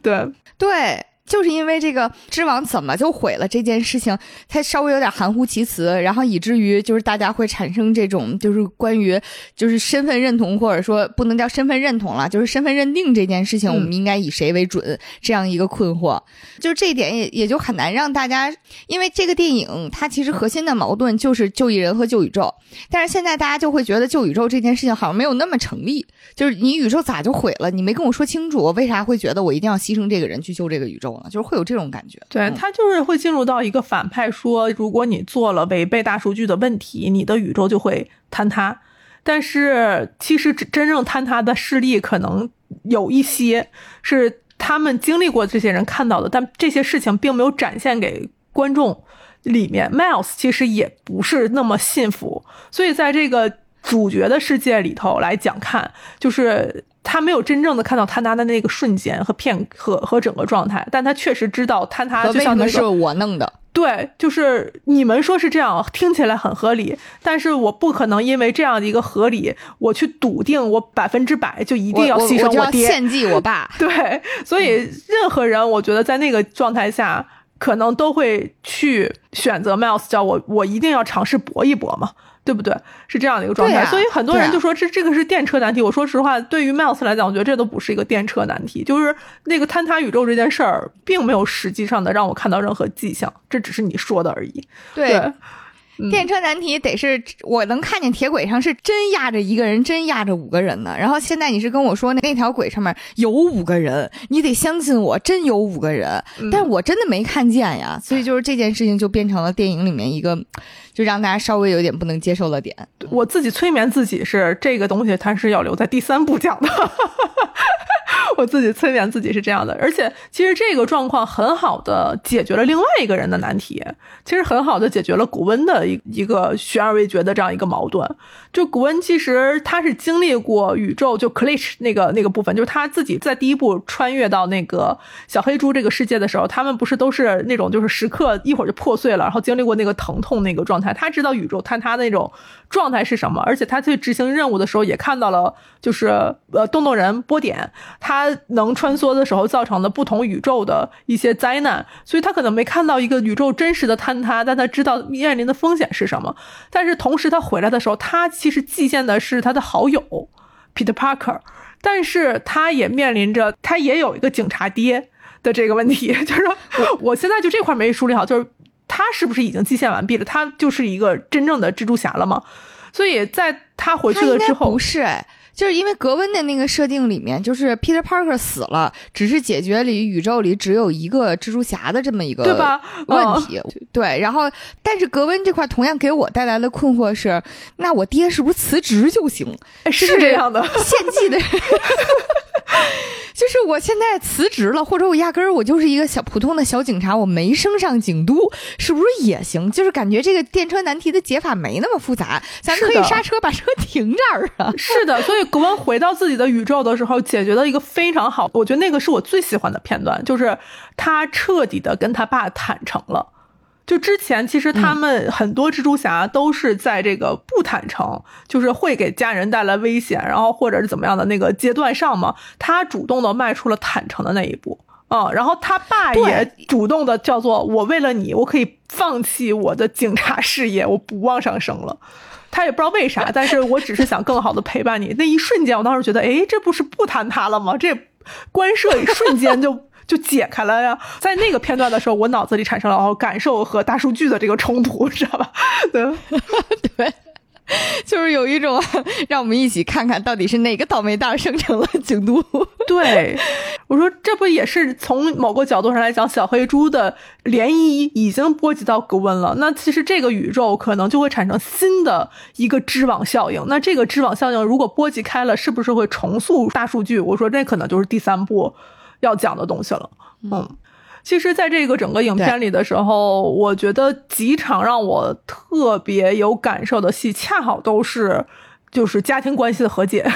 对对。就是因为这个织网怎么就毁了这件事情，它稍微有点含糊其辞，然后以至于就是大家会产生这种就是关于就是身份认同或者说不能叫身份认同了，就是身份认定这件事情，我们应该以谁为准这样一个困惑，就这一点也也就很难让大家，因为这个电影它其实核心的矛盾就是救一人和救宇宙，但是现在大家就会觉得救宇宙这件事情好像没有那么成立，就是你宇宙咋就毁了？你没跟我说清楚，我为啥会觉得我一定要牺牲这个人去救这个宇宙？就是会有这种感觉，对他就是会进入到一个反派，说如果你做了违背大数据的问题，你的宇宙就会坍塌。但是其实真正坍塌的事例可能有一些是他们经历过这些人看到的，但这些事情并没有展现给观众。里面 Miles 其实也不是那么信服，所以在这个主角的世界里头来讲，看就是。他没有真正的看到坍塌的那个瞬间和片刻和整个状态，但他确实知道坍塌就像那是我弄的。对，就是你们说是这样，听起来很合理，但是我不可能因为这样的一个合理，我去笃定我百分之百就一定要牺牲我爹，献祭我爸。*laughs* 对，所以任何人，我觉得在那个状态下，可能都会去选择 Miles，叫我我一定要尝试搏一搏嘛。对不对？是这样的一个状态，所以很多人就说这这个是电车难题。我说实话，对于 Miles 来讲，我觉得这都不是一个电车难题，就是那个坍塌宇宙这件事儿，并没有实际上的让我看到任何迹象，这只是你说的而已。对。电车难题得是我能看见铁轨上是真压着一个人，真压着五个人呢。然后现在你是跟我说那那条轨上面有五个人，你得相信我，真有五个人，但我真的没看见呀。所以就是这件事情就变成了电影里面一个，就让大家稍微有点不能接受的点。我自己催眠自己是这个东西，它是要留在第三部讲的。*laughs* 我自己催眠自己是这样的，而且其实这个状况很好的解决了另外一个人的难题，其实很好的解决了古温的一一个悬而未决的这样一个矛盾。就古恩其实他是经历过宇宙就 Clish 那个那个部分，就是他自己在第一部穿越到那个小黑猪这个世界的时候，他们不是都是那种就是时刻一会儿就破碎了，然后经历过那个疼痛那个状态，他知道宇宙坍塌那种状态是什么，而且他去执行任务的时候也看到了，就是呃动动人波点。他能穿梭的时候造成的不同宇宙的一些灾难，所以他可能没看到一个宇宙真实的坍塌，但他知道面临的风险是什么。但是同时他回来的时候，他其实祭献的是他的好友 Peter Parker，但是他也面临着他也有一个警察爹的这个问题，*laughs* 就是说我现在就这块没梳理好，就是。他是不是已经祭献完毕了？他就是一个真正的蜘蛛侠了吗？所以在他回去了之后，不是哎。就是因为格温的那个设定里面，就是 Peter Parker 死了，只是解决里宇宙里只有一个蜘蛛侠的这么一个对吧问题。对，然后但是格温这块同样给我带来的困惑是，那我爹是不是辞职就行？是这样的，献祭的。*laughs* 就是我现在辞职了，或者我压根儿我就是一个小普通的小警察，我没升上警督，是不是也行？就是感觉这个电车难题的解法没那么复杂，咱可以刹车把车停这儿啊。是的，所以格温回到自己的宇宙的时候，解决了一个非常好，我觉得那个是我最喜欢的片段，就是他彻底的跟他爸坦诚了。就之前其实他们很多蜘蛛侠都是在这个不坦诚，就是会给家人带来危险，然后或者是怎么样的那个阶段上嘛，他主动的迈出了坦诚的那一步，嗯，然后他爸也主动的叫做我为了你，我可以放弃我的警察事业，我不往上升了，他也不知道为啥，但是我只是想更好的陪伴你。那一瞬间，我当时觉得，哎，这不是不谈他了吗？这关涉一瞬间就。就解开了呀，在那个片段的时候，我脑子里产生了哦，感受和大数据的这个冲突，知道吧？*laughs* 对，对，*laughs* 就是有一种让我们一起看看到底是哪个倒霉蛋生成了京都。*laughs* 对，我说这不也是从某个角度上来讲，小黑猪的涟漪已经波及到格温了。那其实这个宇宙可能就会产生新的一个织网效应。那这个织网效应如果波及开了，是不是会重塑大数据？我说那可能就是第三步。要讲的东西了，嗯，其实，在这个整个影片里的时候，我觉得几场让我特别有感受的戏，恰好都是就是家庭关系的和解，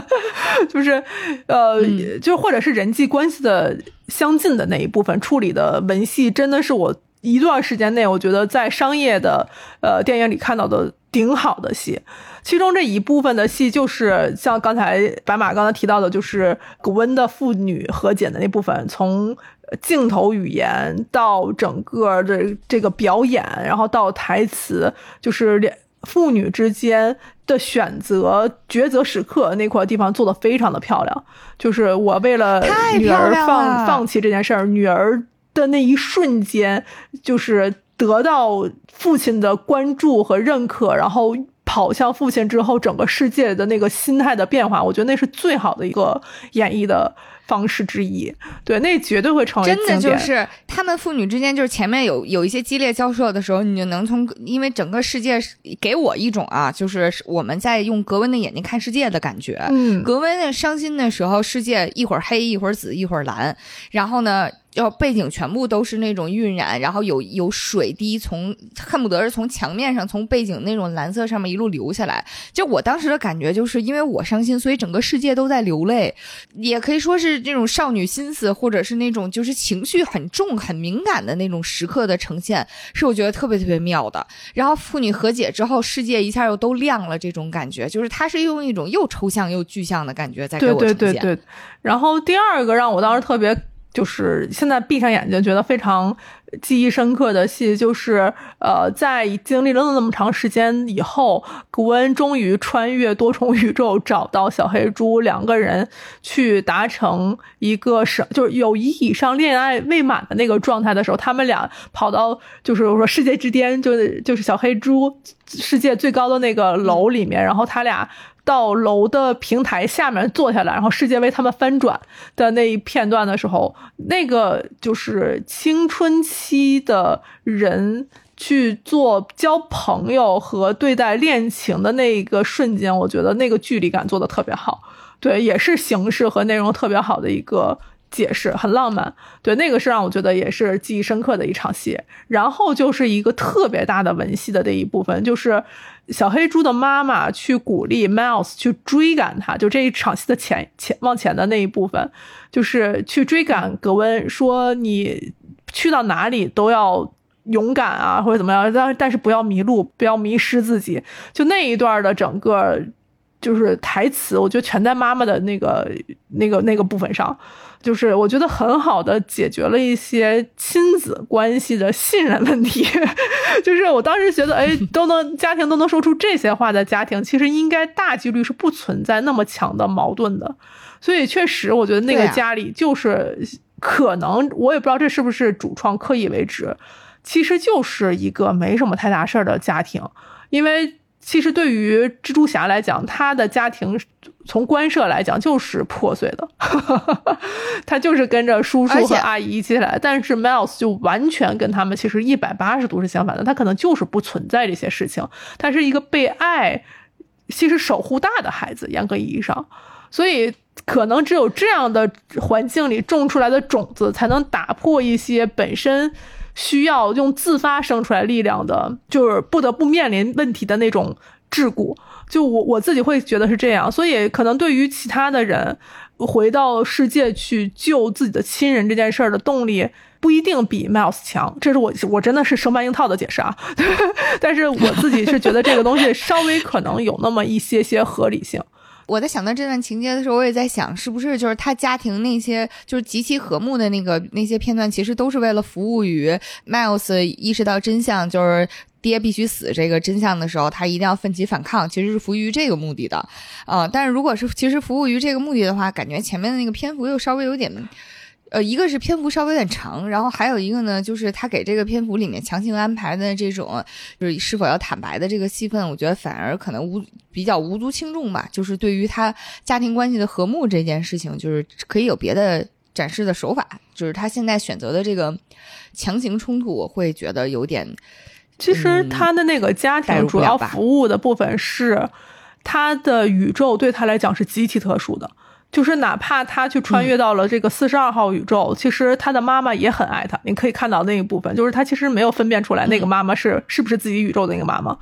*laughs* 就是呃，就或者是人际关系的相近的那一部分处理的文戏，真的是我一段时间内我觉得在商业的呃电影里看到的顶好的戏。其中这一部分的戏，就是像刚才白马刚才提到的，就是古温的父女和解的那部分，从镜头语言到整个的这个表演，然后到台词，就是两父女之间的选择抉择时刻那块地方做的非常的漂亮。就是我为了女儿放放弃这件事儿，女儿的那一瞬间，就是得到父亲的关注和认可，然后。跑向父亲之后，整个世界的那个心态的变化，我觉得那是最好的一个演绎的方式之一。对，那绝对会成为真的就是他们父女之间，就是前面有有一些激烈交涉的时候，你就能从因为整个世界给我一种啊，就是我们在用格温的眼睛看世界的感觉。嗯，格温的伤心的时候，世界一会儿黑，一会儿紫，一会儿蓝，然后呢？要背景全部都是那种晕染，然后有有水滴从恨不得是从墙面上从背景那种蓝色上面一路流下来。就我当时的感觉，就是因为我伤心，所以整个世界都在流泪，也可以说是这种少女心思，或者是那种就是情绪很重、很敏感的那种时刻的呈现，是我觉得特别特别妙的。然后父女和解之后，世界一下又都亮了，这种感觉就是他是用一种又抽象又具象的感觉在给我呈现。对对对对。然后第二个让我当时特别。就是现在闭上眼睛觉得非常记忆深刻的戏，就是呃，在经历了那么长时间以后，古恩终于穿越多重宇宙找到小黑猪，两个人去达成一个是就是友谊以上恋爱未满的那个状态的时候，他们俩跑到就是说世界之巅，就是就是小黑猪世界最高的那个楼里面，然后他俩。到楼的平台下面坐下来，然后世界为他们翻转的那一片段的时候，那个就是青春期的人去做交朋友和对待恋情的那个瞬间，我觉得那个距离感做的特别好。对，也是形式和内容特别好的一个解释，很浪漫。对，那个是让我觉得也是记忆深刻的一场戏。然后就是一个特别大的文戏的这一部分，就是。小黑猪的妈妈去鼓励 Miles 去追赶他，就这一场戏的前前往前的那一部分，就是去追赶格温，说你去到哪里都要勇敢啊，或者怎么样，但但是不要迷路，不要迷失自己。就那一段的整个就是台词，我觉得全在妈妈的那个那个那个部分上。就是我觉得很好的解决了一些亲子关系的信任问题，*laughs* 就是我当时觉得，哎，*laughs* 都能家庭都能说出这些话的家庭，其实应该大几率是不存在那么强的矛盾的，所以确实我觉得那个家里就是可能，我也不知道这是不是主创刻意为之。其实就是一个没什么太大事儿的家庭，因为。其实对于蜘蛛侠来讲，他的家庭从官设来讲就是破碎的，*laughs* 他就是跟着叔叔和阿姨一起来。但是 Miles 就完全跟他们其实一百八十度是相反的，他可能就是不存在这些事情，他是一个被爱、其实守护大的孩子，严格意义上，所以可能只有这样的环境里种出来的种子，才能打破一些本身。需要用自发生出来力量的，就是不得不面临问题的那种桎梏。就我我自己会觉得是这样，所以可能对于其他的人，回到世界去救自己的亲人这件事儿的动力，不一定比 Miles 强。这是我我真的是生搬硬套的解释啊，*laughs* 但是我自己是觉得这个东西稍微可能有那么一些些合理性。我在想到这段情节的时候，我也在想，是不是就是他家庭那些就是极其和睦的那个那些片段，其实都是为了服务于 Miles 意识到真相，就是爹必须死这个真相的时候，他一定要奋起反抗，其实是服务于这个目的的。啊，但是如果是其实服务于这个目的的话，感觉前面的那个篇幅又稍微有点。呃，一个是篇幅稍微有点长，然后还有一个呢，就是他给这个篇幅里面强行安排的这种，就是是否要坦白的这个戏份，我觉得反而可能无比较无足轻重吧。就是对于他家庭关系的和睦这件事情，就是可以有别的展示的手法。就是他现在选择的这个强行冲突，我会觉得有点。其实他的那个家庭主要服务的部分是他的宇宙对他来讲是极其特殊的。就是哪怕他去穿越到了这个四十二号宇宙，其实他的妈妈也很爱他。你可以看到那一部分，就是他其实没有分辨出来那个妈妈是是不是自己宇宙的那个妈妈。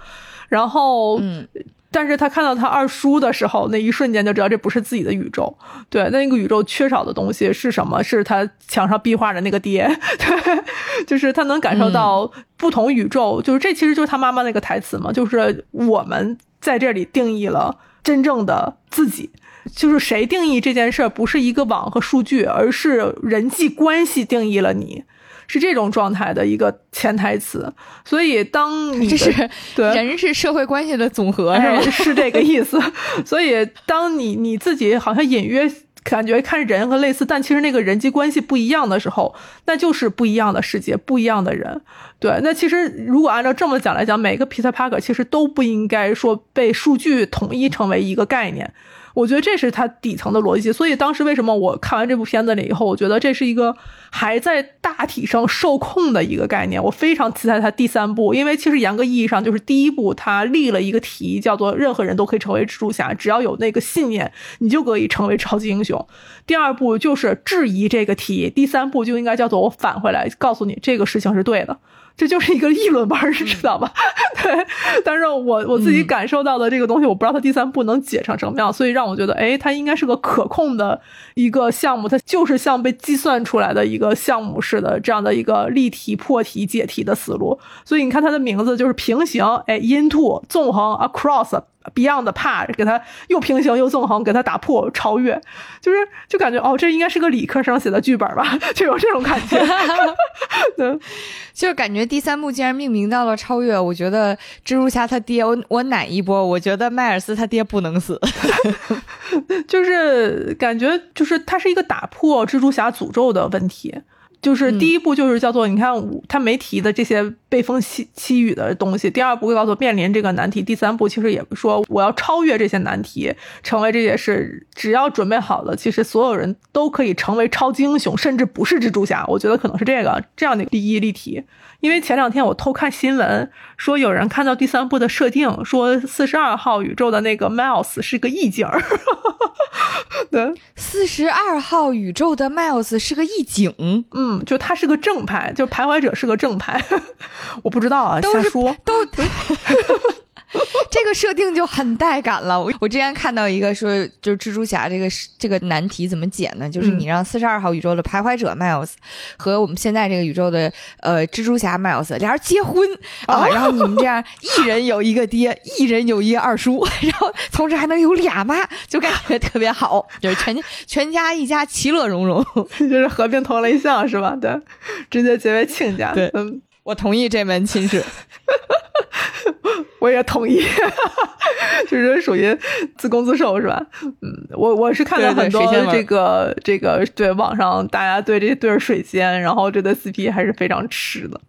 然后，嗯，但是他看到他二叔的时候，那一瞬间就知道这不是自己的宇宙。对，那个宇宙缺少的东西是什么？是他墙上壁画的那个爹。*laughs* 对，就是他能感受到不同宇宙，就是这其实就是他妈妈那个台词嘛，就是我们在这里定义了真正的自己。就是谁定义这件事儿，不是一个网和数据，而是人际关系定义了你，是这种状态的一个潜台词。所以，当你这是对人是社会关系的总和，是吗？是这个意思。*laughs* 所以，当你你自己好像隐约感觉看人和类似，但其实那个人际关系不一样的时候，那就是不一样的世界，不一样的人。对，那其实如果按照这么讲来讲，每个 Peter Parker 其实都不应该说被数据统一成为一个概念。我觉得这是它底层的逻辑，所以当时为什么我看完这部片子了以后，我觉得这是一个还在大体上受控的一个概念。我非常期待它第三部，因为其实严格意义上就是第一部它立了一个题，叫做任何人都可以成为蜘蛛侠，只要有那个信念，你就可以成为超级英雄。第二部就是质疑这个题，第三部就应该叫做我返回来告诉你这个事情是对的。这就是一个议论班，你知道吧？*laughs* 对，但是我我自己感受到的这个东西，我不知道它第三步能解成什么样，所以让我觉得，哎，它应该是个可控的一个项目，它就是像被计算出来的一个项目似的，这样的一个立题、破题、解题的思路。所以你看它的名字就是平行，哎，into 纵横，across。Beyond 的怕给他又平行又纵横，给他打破超越，就是就感觉哦，这应该是个理科生写的剧本吧，*laughs* 就有这种感觉。*laughs* 对，就是感觉第三幕竟然命名到了超越，我觉得蜘蛛侠他爹，我我奶一波？我觉得迈尔斯他爹不能死，*laughs* 就是感觉就是他是一个打破蜘蛛侠诅咒的问题。就是第一步就是叫做你看他没提的这些被风欺欺雨的东西，第二步叫做面临这个难题，第三步其实也说我要超越这些难题，成为这些事，只要准备好了，其实所有人都可以成为超级英雄，甚至不是蜘蛛侠。我觉得可能是这个这样的第一例题。因为前两天我偷看新闻，说有人看到第三部的设定，说四十二号宇宙的那个 Miles 是个异景。*laughs* 对，四十二号宇宙的 Miles 是个异景。嗯，就他是个正派，就徘徊者是个正派。*laughs* 我不知道啊，瞎说都。*laughs* *laughs* 这个设定就很带感了。我我之前看到一个说，就是蜘蛛侠这个这个难题怎么解呢？就是你让四十二号宇宙的徘徊者 Miles 和我们现在这个宇宙的呃蜘蛛侠 Miles 俩人结婚啊，然后你们这样一 *laughs* 人有一个爹，一人有一个二叔，然后同时还能有俩妈，就感觉 *laughs* 特别好，就是全全家一家其乐融融，就是合并同类项是吧？对，直接结为亲家。对，嗯，我同意这门亲事。*laughs* 我也同意，*laughs* 就是属于自攻自受是吧？嗯，我我是看到很多这个这个对网上大家对这对水仙，然后这对 CP 还是非常吃的。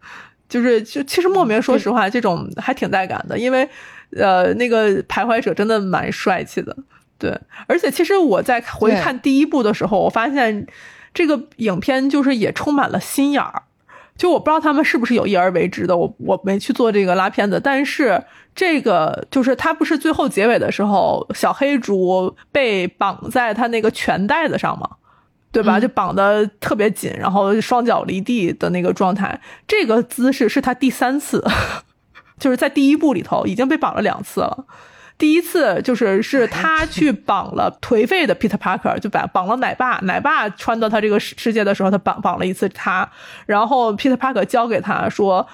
就是就其实莫名说实话，这种还挺带感的，因为呃那个徘徊者真的蛮帅气的，对，而且其实我在回看第一部的时候，我发现这个影片就是也充满了心眼儿。就我不知道他们是不是有意而为之的，我我没去做这个拉片子，但是这个就是他不是最后结尾的时候，小黑猪被绑在他那个拳带子上吗？对吧？就绑的特别紧，然后双脚离地的那个状态，这个姿势是他第三次，就是在第一部里头已经被绑了两次了。第一次就是是他去绑了颓废的 Peter Parker，就把绑了奶爸，奶爸穿到他这个世界的时候，他绑绑了一次他，然后 Peter Parker 教给他说，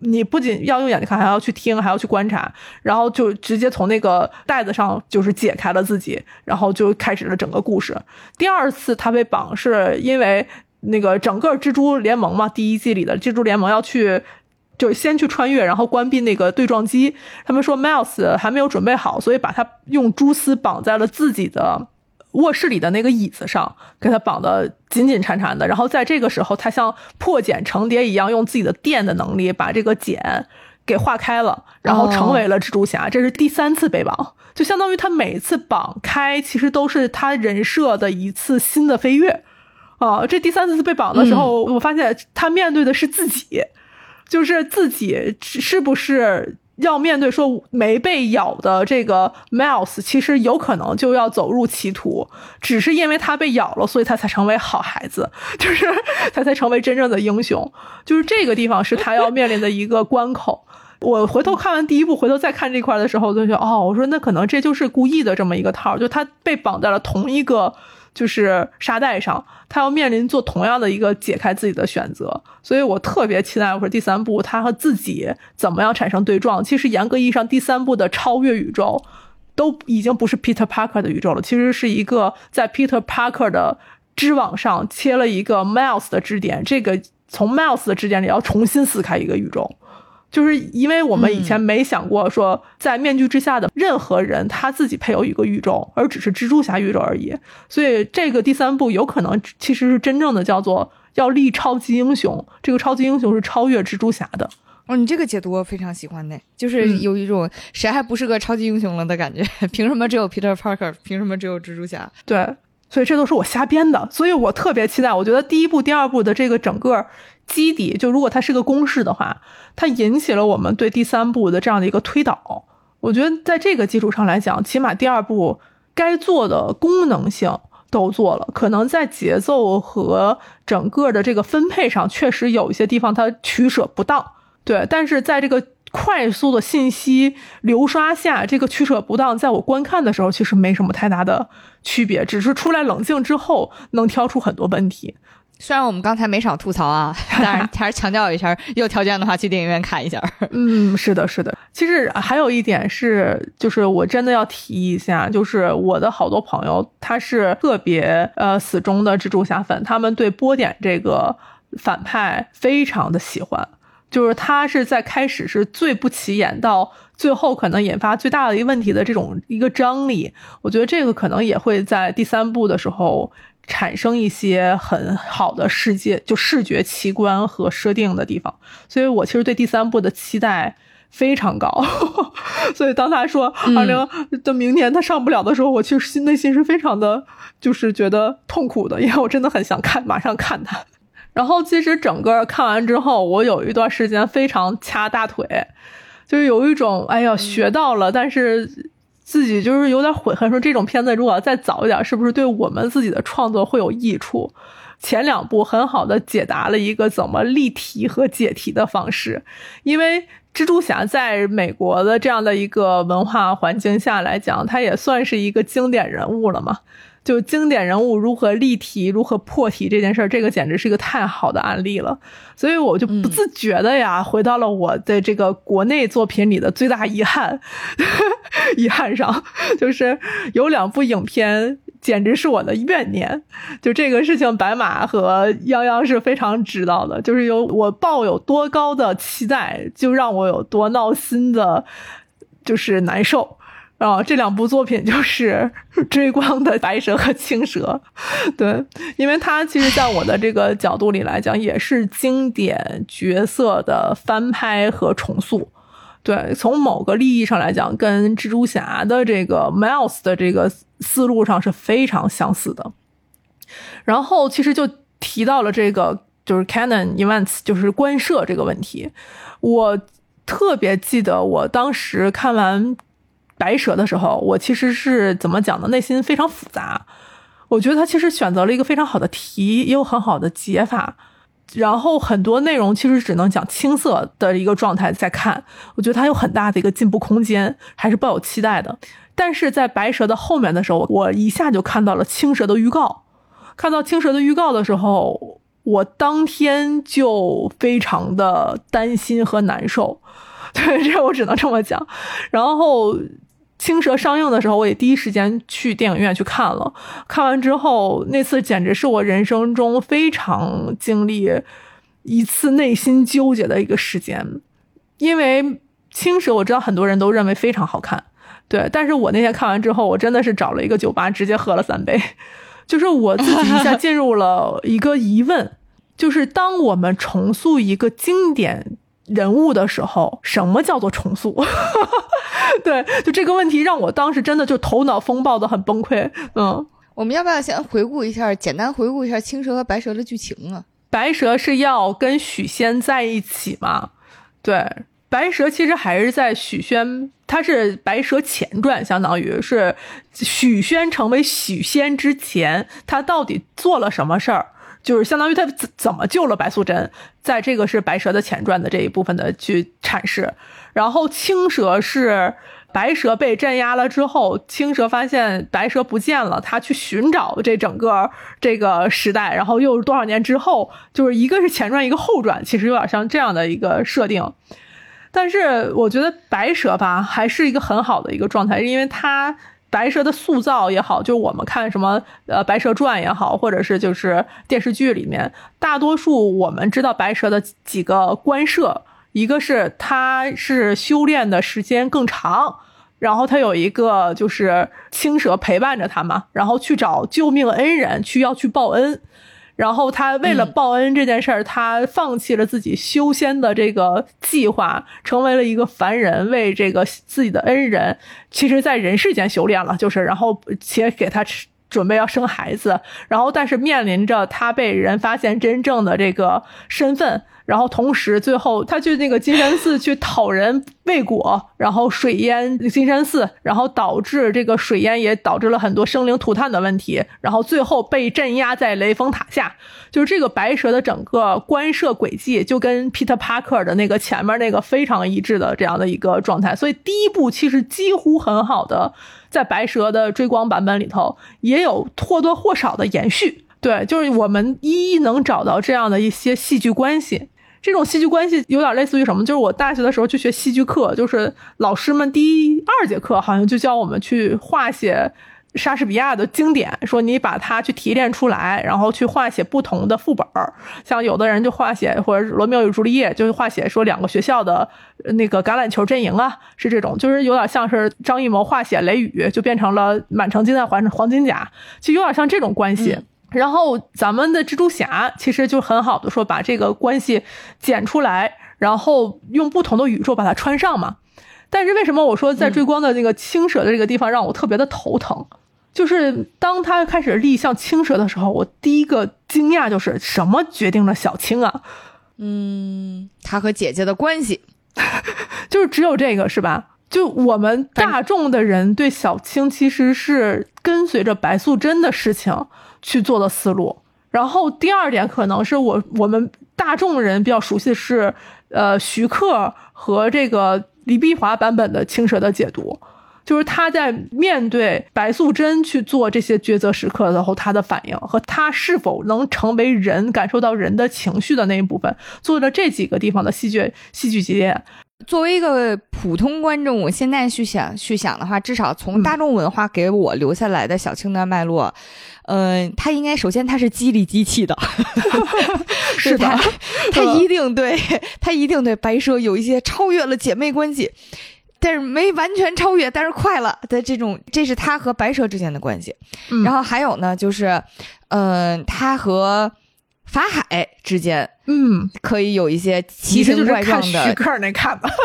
你不仅要用眼睛看，还要去听，还要去观察，然后就直接从那个袋子上就是解开了自己，然后就开始了整个故事。第二次他被绑是因为那个整个蜘蛛联盟嘛，第一季里的蜘蛛联盟要去。就先去穿越，然后关闭那个对撞机。他们说 Miles 还没有准备好，所以把他用蛛丝绑在了自己的卧室里的那个椅子上，给他绑得紧紧缠缠的。然后在这个时候，他像破茧成蝶一样，用自己的电的能力把这个茧给化开了，然后成为了蜘蛛侠。这是第三次被绑，就相当于他每次绑开，其实都是他人设的一次新的飞跃啊。这第三次被绑的时候，我发现他面对的是自己。就是自己是不是要面对说没被咬的这个 Miles，其实有可能就要走入歧途，只是因为他被咬了，所以他才成为好孩子，就是 *laughs* 他才成为真正的英雄。就是这个地方是他要面临的一个关口。我回头看完第一部，回头再看这块的时候，我就觉得哦，我说那可能这就是故意的这么一个套，就他被绑在了同一个。就是沙袋上，他要面临做同样的一个解开自己的选择，所以我特别期待我说第三部他和自己怎么样产生对撞。其实严格意义上，第三部的超越宇宙都已经不是 Peter Parker 的宇宙了，其实是一个在 Peter Parker 的织网上切了一个 Miles 的支点，这个从 Miles 的支点里要重新撕开一个宇宙。就是因为我们以前没想过说，在面具之下的任何人他自己配有一个宇宙，而只是蜘蛛侠宇宙而已。所以这个第三部有可能其实是真正的叫做要立超级英雄，这个超级英雄是超越蜘蛛侠的。哦，你这个解读我非常喜欢呢，就是有一种谁还不是个超级英雄了的感觉。*laughs* 凭什么只有 Peter Parker？凭什么只有蜘蛛侠？对，所以这都是我瞎编的。所以我特别期待，我觉得第一部、第二部的这个整个。基底就如果它是个公式的话，它引起了我们对第三部的这样的一个推导。我觉得在这个基础上来讲，起码第二部该做的功能性都做了，可能在节奏和整个的这个分配上，确实有一些地方它取舍不当。对，但是在这个快速的信息流刷下，这个取舍不当，在我观看的时候其实没什么太大的区别，只是出来冷静之后能挑出很多问题。虽然我们刚才没少吐槽啊，*laughs* 但是还是强调一下，有条件的话去电影院看一下。嗯，是的，是的。其实还有一点是，就是我真的要提一下，就是我的好多朋友他是特别呃死忠的蜘蛛侠粉，他们对波点这个反派非常的喜欢，就是他是在开始是最不起眼，到最后可能引发最大的一个问题的这种一个张力。我觉得这个可能也会在第三部的时候。产生一些很好的世界，就视觉奇观和设定的地方，所以我其实对第三部的期待非常高。*laughs* 所以当他说二零的明年他上不了的时候，我其实心内心是非常的，就是觉得痛苦的，因为我真的很想看，马上看他。然后其实整个看完之后，我有一段时间非常掐大腿，就是有一种哎呀学到了，但是。自己就是有点悔恨，说这种片子如果要再早一点，是不是对我们自己的创作会有益处？前两部很好的解答了一个怎么立题和解题的方式，因为蜘蛛侠在美国的这样的一个文化环境下来讲，它也算是一个经典人物了嘛。就经典人物如何立题、如何破题这件事儿，这个简直是一个太好的案例了。所以我就不自觉的呀，回到了我的这个国内作品里的最大遗憾，*laughs* 遗憾上，就是有两部影片简直是我的怨念。就这个事情，白马和泱泱是非常知道的，就是有我抱有多高的期待，就让我有多闹心的，就是难受。啊，这两部作品就是追光的《白蛇》和《青蛇》，对，因为它其实在我的这个角度里来讲，也是经典角色的翻拍和重塑。对，从某个利益上来讲，跟蜘蛛侠的这个 Miles 的这个思路上是非常相似的。然后其实就提到了这个就是 Canon Events，就是官摄这个问题。我特别记得我当时看完。白蛇的时候，我其实是怎么讲呢？内心非常复杂。我觉得他其实选择了一个非常好的题，也有很好的解法。然后很多内容其实只能讲青涩的一个状态在看。我觉得他有很大的一个进步空间，还是抱有期待的。但是在白蛇的后面的时候，我一下就看到了青蛇的预告。看到青蛇的预告的时候，我当天就非常的担心和难受。*laughs* 对，这我只能这么讲。然后。青蛇上映的时候，我也第一时间去电影院去看了。看完之后，那次简直是我人生中非常经历一次内心纠结的一个时间。因为青蛇，我知道很多人都认为非常好看，对。但是我那天看完之后，我真的是找了一个酒吧，直接喝了三杯。就是我自己一下进入了一个疑问，就是当我们重塑一个经典。人物的时候，什么叫做重塑？*laughs* 对，就这个问题让我当时真的就头脑风暴的很崩溃。嗯，我们要不要先回顾一下，简单回顾一下青蛇和白蛇的剧情啊？白蛇是要跟许仙在一起吗？对，白蛇其实还是在许仙，他是白蛇前传，相当于是许仙成为许仙之前，他到底做了什么事儿？就是相当于他怎怎么救了白素贞，在这个是白蛇的前传的这一部分的去阐释，然后青蛇是白蛇被镇压了之后，青蛇发现白蛇不见了，他去寻找这整个这个时代，然后又是多少年之后，就是一个是前传一个后传，其实有点像这样的一个设定，但是我觉得白蛇吧还是一个很好的一个状态，因为它。白蛇的塑造也好，就是我们看什么呃《白蛇传》也好，或者是就是电视剧里面，大多数我们知道白蛇的几个官设，一个是他是修炼的时间更长，然后他有一个就是青蛇陪伴着他嘛，然后去找救命恩人去要去报恩。然后他为了报恩这件事儿，他放弃了自己修仙的这个计划，成为了一个凡人，为这个自己的恩人，其实在人世间修炼了，就是然后且给他准备要生孩子，然后但是面临着他被人发现真正的这个身份。然后同时，最后他去那个金山寺去讨人未果，然后水淹金山寺，然后导致这个水淹也导致了很多生灵涂炭的问题，然后最后被镇压在雷峰塔下。就是这个白蛇的整个官设轨迹，就跟 Peter Parker 的那个前面那个非常一致的这样的一个状态。所以第一部其实几乎很好的，在白蛇的追光版本里头也有或多或少的延续。对，就是我们一一能找到这样的一些戏剧关系。这种戏剧关系有点类似于什么？就是我大学的时候去学戏剧课，就是老师们第二节课好像就教我们去画写莎士比亚的经典，说你把它去提炼出来，然后去画写不同的副本儿。像有的人就画写或者罗密欧与朱丽叶，就是画写说两个学校的那个橄榄球阵营啊，是这种，就是有点像是张艺谋画写雷雨，就变成了满城尽带黄黄金甲，其实有点像这种关系。然后咱们的蜘蛛侠其实就很好的说把这个关系剪出来，然后用不同的宇宙把它穿上嘛。但是为什么我说在追光的那个青蛇的这个地方让我特别的头疼？就是当他开始立像青蛇的时候，我第一个惊讶就是什么决定了小青啊？嗯，他和姐姐的关系，*laughs* 就是只有这个是吧？就我们大众的人对小青其实是跟随着白素贞的事情。去做的思路，然后第二点可能是我我们大众人比较熟悉的是，呃，徐克和这个李碧华版本的青蛇的解读，就是他在面对白素贞去做这些抉择时刻的时候，他的反应和他是否能成为人，感受到人的情绪的那一部分，做了这几个地方的戏剧戏剧节点。作为一个普通观众，我现在去想去想的话，至少从大众文化给我留下来的小青的脉络。嗯，他应该首先他是激励机器的，*laughs* 是的，他 *laughs* 一定对他一定对白蛇有一些超越了姐妹关系。但是没完全超越，但是快了的这种，这是他和白蛇之间的关系。嗯然后还有呢，就是，嗯、他和法海之间嗯，可以有一些奇形怪状看徐的克那看吧。*laughs*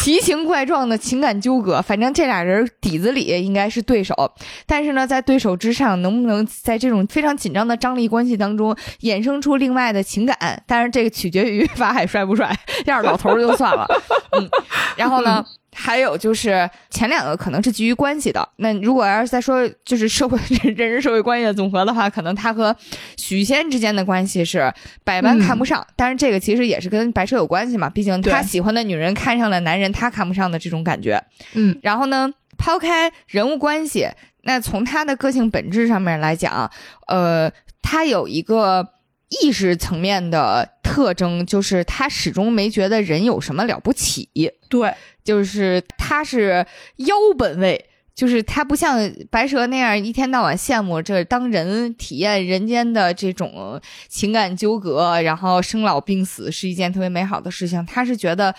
奇形怪状的情感纠葛。反正这俩人底子里应该是对手，但是呢，在对手之上，能不能在这种非常紧张的张力关系当中衍生出另外的情感？但是，这个取决于法海帅不帅。要是老头儿就算了，嗯。然后呢？还有就是前两个可能是基于关系的，那如果要是再说就是社会人人社会关系的总和的话，可能他和许仙之间的关系是百般看不上，但是这个其实也是跟白蛇有关系嘛，毕竟他喜欢的女人看上了男人他看不上的这种感觉。嗯。然后呢，抛开人物关系，那从他的个性本质上面来讲，呃，他有一个意识层面的特征，就是他始终没觉得人有什么了不起，对，就是他是妖本位。就是他不像白蛇那样一天到晚羡慕这当人体验人间的这种情感纠葛，然后生老病死是一件特别美好的事情。他是觉得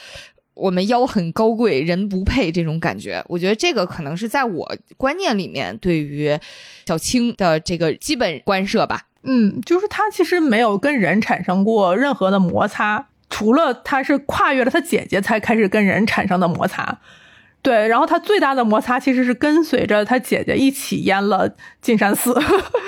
我们妖很高贵，人不配这种感觉。我觉得这个可能是在我观念里面对于小青的这个基本观设吧。嗯，就是他其实没有跟人产生过任何的摩擦，除了他是跨越了他姐姐才开始跟人产生的摩擦。对，然后他最大的摩擦其实是跟随着他姐姐一起淹了金山寺，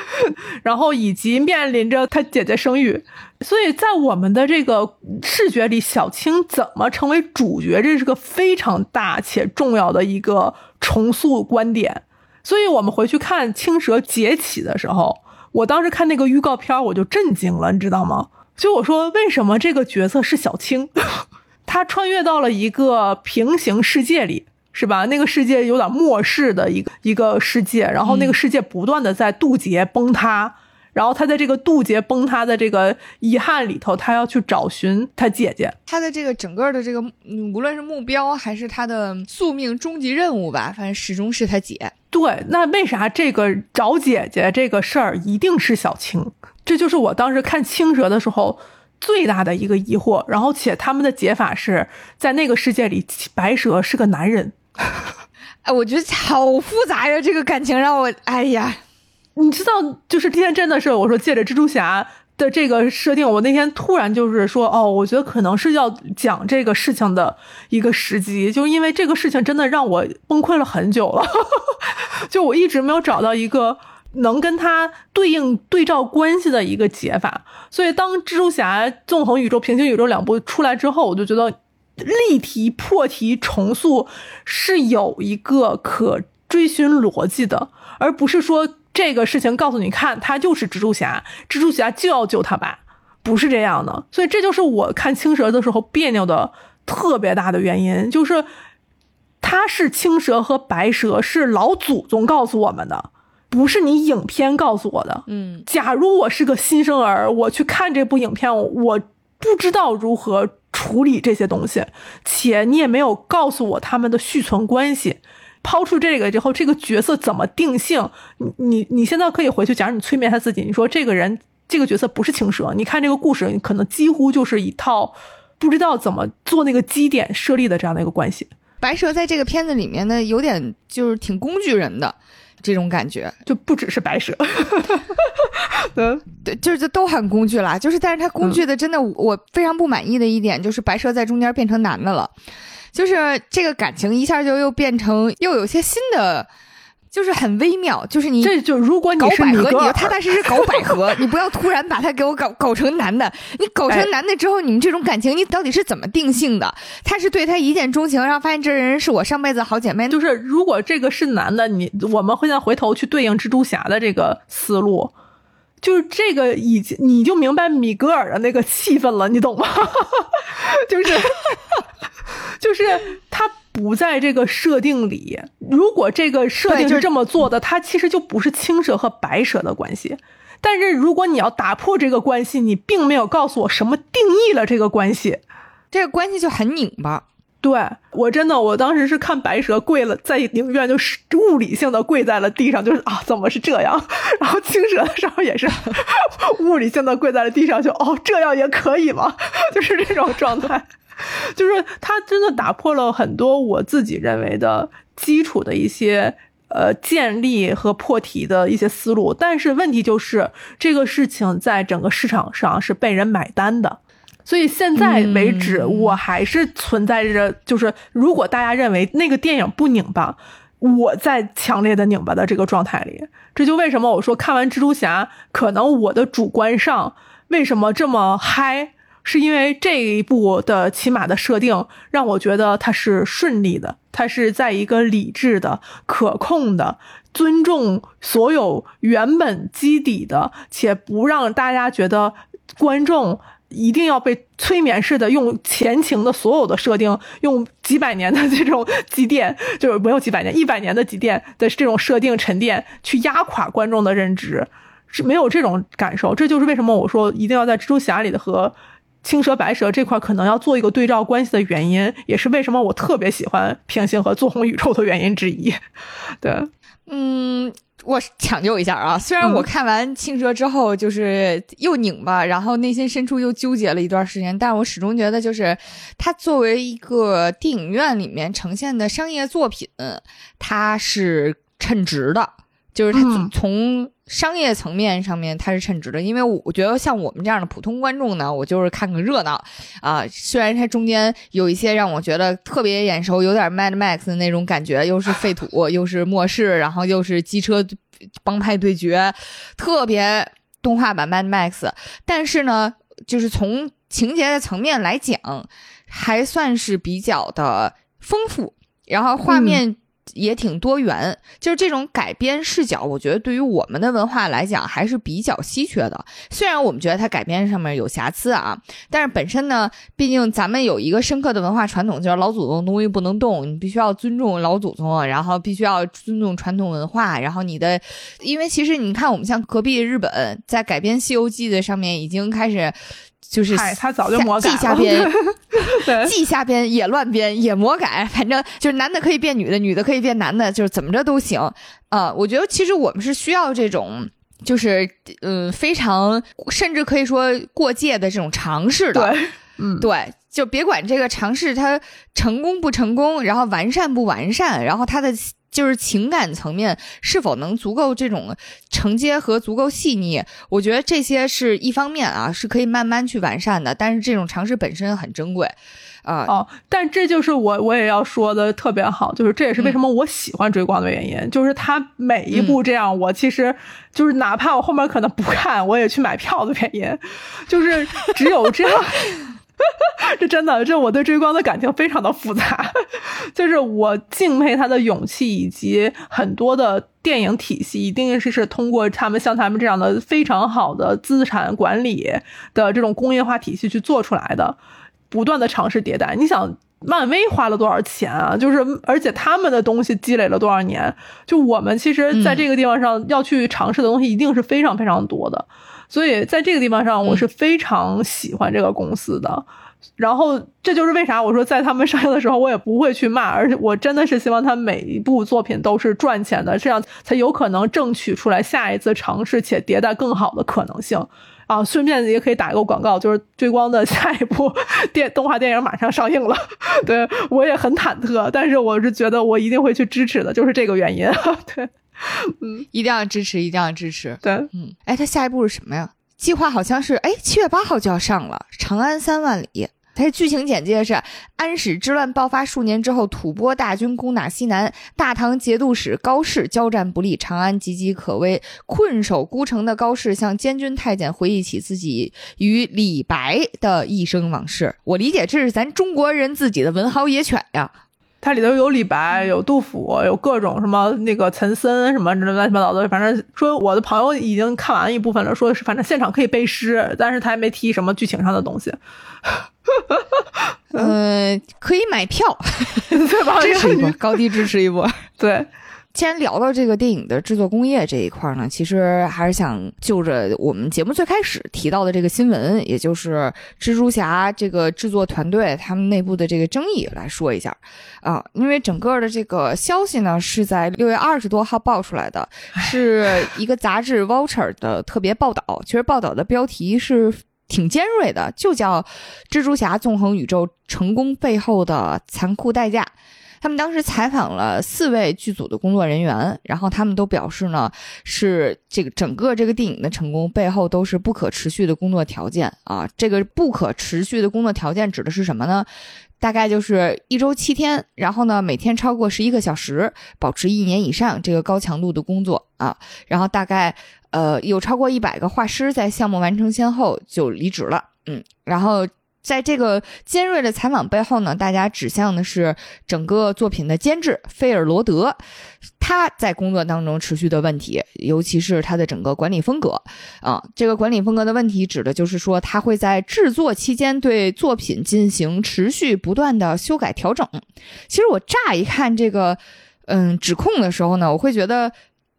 *laughs* 然后以及面临着他姐姐生育，所以在我们的这个视觉里，小青怎么成为主角，这是个非常大且重要的一个重塑观点。所以我们回去看青蛇劫起的时候，我当时看那个预告片我就震惊了，你知道吗？就我说为什么这个角色是小青，*laughs* 他穿越到了一个平行世界里。是吧？那个世界有点末世的一个一个世界，然后那个世界不断的在渡劫崩塌，然后他在这个渡劫崩塌的这个遗憾里头，他要去找寻他姐姐。他的这个整个的这个，无论是目标还是他的宿命终极任务吧，反正始终是他姐。对，那为啥这个找姐姐这个事儿一定是小青？这就是我当时看青蛇的时候最大的一个疑惑。然后且他们的解法是在那个世界里，白蛇是个男人。*laughs* 哎，我觉得好复杂呀，这个感情让我，哎呀，你知道，就是今天真的是我说借着蜘蛛侠的这个设定，我那天突然就是说，哦，我觉得可能是要讲这个事情的一个时机，就因为这个事情真的让我崩溃了很久了，*laughs* 就我一直没有找到一个能跟他对应对照关系的一个解法，所以当蜘蛛侠纵横宇宙、平行宇宙两部出来之后，我就觉得。例题破题重塑是有一个可追寻逻辑的，而不是说这个事情告诉你看他就是蜘蛛侠，蜘蛛侠就要救他爸，不是这样的。所以这就是我看青蛇的时候别扭的特别大的原因，就是他是青蛇和白蛇是老祖宗告诉我们的，不是你影片告诉我的。嗯，假如我是个新生儿，我去看这部影片，我不知道如何处理这些东西，且你也没有告诉我他们的续存关系。抛出这个之后，这个角色怎么定性？你你你现在可以回去，假如你催眠他自己，你说这个人这个角色不是青蛇，你看这个故事，你可能几乎就是一套不知道怎么做那个基点设立的这样的一个关系，白蛇在这个片子里面呢，有点就是挺工具人的这种感觉，就不只是白蛇。*laughs* 嗯对，就是都很工具啦。就是，但是他工具的真的，我非常不满意的一点就是白蛇在中间变成男的了，就是这个感情一下就又变成又有些新的，就是很微妙。就是你这就如果你搞百合，你就踏踏实实搞百合，你不要突然把他给我搞搞成男的。你搞哎成男的之后，你们这种感情你到底是怎么定性的？他是对他一见钟情，然后发现这人是我上辈子好姐妹，就是如果这个是男的，你我们会再回头去对应蜘蛛侠的这个思路，就是这个已经你就明白米格尔的那个气氛了，你懂吗？*laughs* 就是 *laughs* 就是他不在这个设定里。如果这个设定是这么做的，它其实就不是青蛇和白蛇的关系。但是如果你要打破这个关系，你并没有告诉我什么定义了这个关系。这个关系就很拧巴。对我真的，我当时是看白蛇跪了，在影院就是物理性的跪在了地上，就是啊，怎么是这样？然后青蛇的时候也是 *laughs* 物理性的跪在了地上，就哦，这样也可以吗？就是这种状态。*laughs* 就是他真的打破了很多我自己认为的基础的一些呃建立和破题的一些思路，但是问题就是这个事情在整个市场上是被人买单的，所以现在为止我还是存在着，就是如果大家认为那个电影不拧巴，我在强烈的拧巴的这个状态里，这就为什么我说看完蜘蛛侠，可能我的主观上为什么这么嗨。是因为这一部的起码的设定让我觉得它是顺利的，它是在一个理智的、可控的、尊重所有原本基底的，且不让大家觉得观众一定要被催眠式的用前情的所有的设定，用几百年的这种积淀，就是没有几百年、一百年的积淀的这种设定沉淀去压垮观众的认知，是没有这种感受。这就是为什么我说一定要在蜘蛛侠里的和。青蛇白蛇这块可能要做一个对照关系的原因，也是为什么我特别喜欢平行和纵横宇宙的原因之一。对，嗯，我抢救一下啊，虽然我看完青蛇之后就是又拧巴，然后内心深处又纠结了一段时间，但我始终觉得就是它作为一个电影院里面呈现的商业作品，它是称职的，就是它从。商业层面上面它是称职的，因为我觉得像我们这样的普通观众呢，我就是看个热闹啊。虽然它中间有一些让我觉得特别眼熟，有点 Mad Max 的那种感觉，又是废土，又是末世，然后又是机车帮派对决，特别动画版 Mad Max。但是呢，就是从情节的层面来讲，还算是比较的丰富，然后画面。也挺多元，就是这种改编视角，我觉得对于我们的文化来讲还是比较稀缺的。虽然我们觉得它改编上面有瑕疵啊，但是本身呢，毕竟咱们有一个深刻的文化传统，就是老祖宗东西不能动，你必须要尊重老祖宗，然后必须要尊重传统文化。然后你的，因为其实你看，我们像隔壁日本在改编《西游记》的上面已经开始。就是他早就魔改既瞎编，*laughs* 既瞎编也乱编也魔改，反正就是男的可以变女的，女的可以变男的，就是怎么着都行啊！我觉得其实我们是需要这种，就是嗯，非常甚至可以说过界的这种尝试的，*laughs* 嗯，对，就别管这个尝试它成功不成功，然后完善不完善，然后它的。就是情感层面是否能足够这种承接和足够细腻，我觉得这些是一方面啊，是可以慢慢去完善的。但是这种尝试本身很珍贵，啊哦，但这就是我我也要说的特别好，就是这也是为什么我喜欢追光的原因，就是他每一部这样，我其实就是哪怕我后面可能不看，我也去买票的原因，就是只有这样。*laughs* 这真的，这我对追光的感情非常的复杂，就是我敬佩他的勇气，以及很多的电影体系一定是是通过他们像他们这样的非常好的资产管理的这种工业化体系去做出来的，不断的尝试迭代。你想，漫威花了多少钱啊？就是而且他们的东西积累了多少年？就我们其实在这个地方上要去尝试的东西，一定是非常非常多的。所以在这个地方上，我是非常喜欢这个公司的。然后这就是为啥我说在他们上映的时候，我也不会去骂，而且我真的是希望他每一部作品都是赚钱的，这样才有可能争取出来下一次尝试且迭代更好的可能性。啊，顺便也可以打一个广告，就是追光的下一部电动画电影马上上映了，*laughs* 对我也很忐忑，但是我是觉得我一定会去支持的，就是这个原因。*laughs* 对。嗯，一定要支持，一定要支持。对，嗯，哎，他下一步是什么呀？计划好像是，哎，七月八号就要上了，《长安三万里》。它的剧情简介是：安史之乱爆发数年之后，吐蕃大军攻打西南，大唐节度使高适交战不利，长安岌岌可危。困守孤城的高适向监军太监回忆起自己与李白的一生往事。我理解这是咱中国人自己的文豪野犬呀。它里头有李白，有杜甫，有各种什么那个岑参什么乱七八糟的。反正说我的朋友已经看完一部分了，说是反正现场可以背诗，但是他也没提什么剧情上的东西。嗯，*laughs* 可以买票，*laughs* 对吧？支持一波，*laughs* 高低支持一波，对。既然聊到这个电影的制作工业这一块呢，其实还是想就着我们节目最开始提到的这个新闻，也就是蜘蛛侠这个制作团队他们内部的这个争议来说一下啊，因为整个的这个消息呢是在六月二十多号爆出来的，是一个杂志 Vulture 的特别报道，其实报道的标题是。挺尖锐的，就叫《蜘蛛侠：纵横宇宙成功背后的残酷代价》。他们当时采访了四位剧组的工作人员，然后他们都表示呢，是这个整个这个电影的成功背后都是不可持续的工作条件啊。这个不可持续的工作条件指的是什么呢？大概就是一周七天，然后呢每天超过十一个小时，保持一年以上这个高强度的工作啊。然后大概呃有超过一百个画师在项目完成先后就离职了，嗯，然后。在这个尖锐的采访背后呢，大家指向的是整个作品的监制菲尔罗德，他在工作当中持续的问题，尤其是他的整个管理风格啊。这个管理风格的问题，指的就是说他会在制作期间对作品进行持续不断的修改调整。其实我乍一看这个嗯指控的时候呢，我会觉得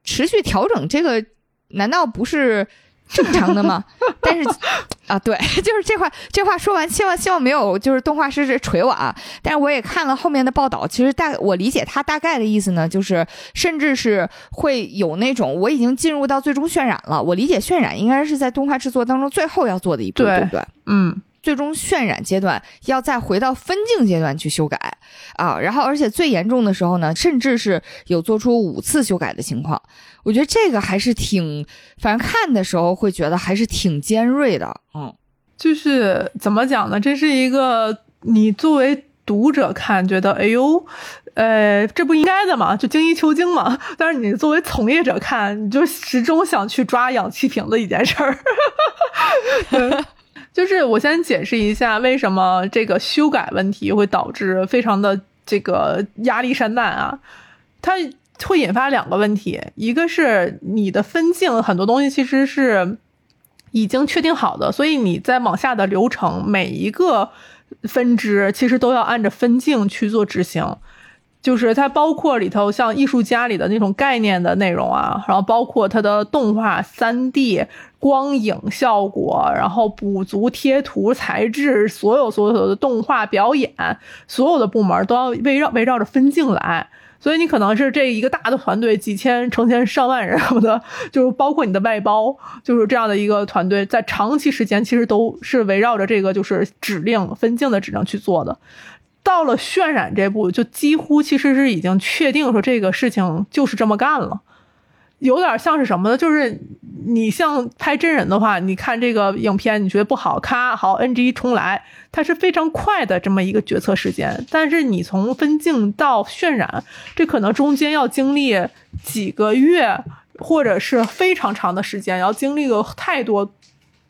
持续调整这个难道不是？正常的吗？但是啊，对，*laughs* 就是这话，这话说完，希望希望没有就是动画师这锤我啊。但是我也看了后面的报道，其实大我理解他大概的意思呢，就是甚至是会有那种我已经进入到最终渲染了。我理解渲染应该是在动画制作当中最后要做的一步，对不对？嗯。最终渲染阶段要再回到分镜阶段去修改啊，然后而且最严重的时候呢，甚至是有做出五次修改的情况。我觉得这个还是挺，反正看的时候会觉得还是挺尖锐的。嗯，就是怎么讲呢？这是一个你作为读者看觉得，哎呦，呃，这不应该的嘛，就精益求精嘛。*laughs* 但是你作为从业者看，你就始终想去抓氧气瓶的一件事儿。*laughs* 就是我先解释一下，为什么这个修改问题会导致非常的这个压力山大啊？它会引发两个问题，一个是你的分镜很多东西其实是已经确定好的，所以你在往下的流程每一个分支其实都要按着分镜去做执行。就是它包括里头像艺术家里的那种概念的内容啊，然后包括它的动画、三 D 光影效果，然后补足贴图、材质，所有所有的动画表演，所有的部门都要围绕围绕着分镜来。所以你可能是这一个大的团队，几千、成千上万人的，就是包括你的外包，就是这样的一个团队，在长期时间其实都是围绕着这个就是指令分镜的指令去做的。到了渲染这步，就几乎其实是已经确定说这个事情就是这么干了，有点像是什么呢？就是你像拍真人的话，你看这个影片，你觉得不好，咔，好，NG 重来，它是非常快的这么一个决策时间。但是你从分镜到渲染，这可能中间要经历几个月，或者是非常长的时间，要经历了太多。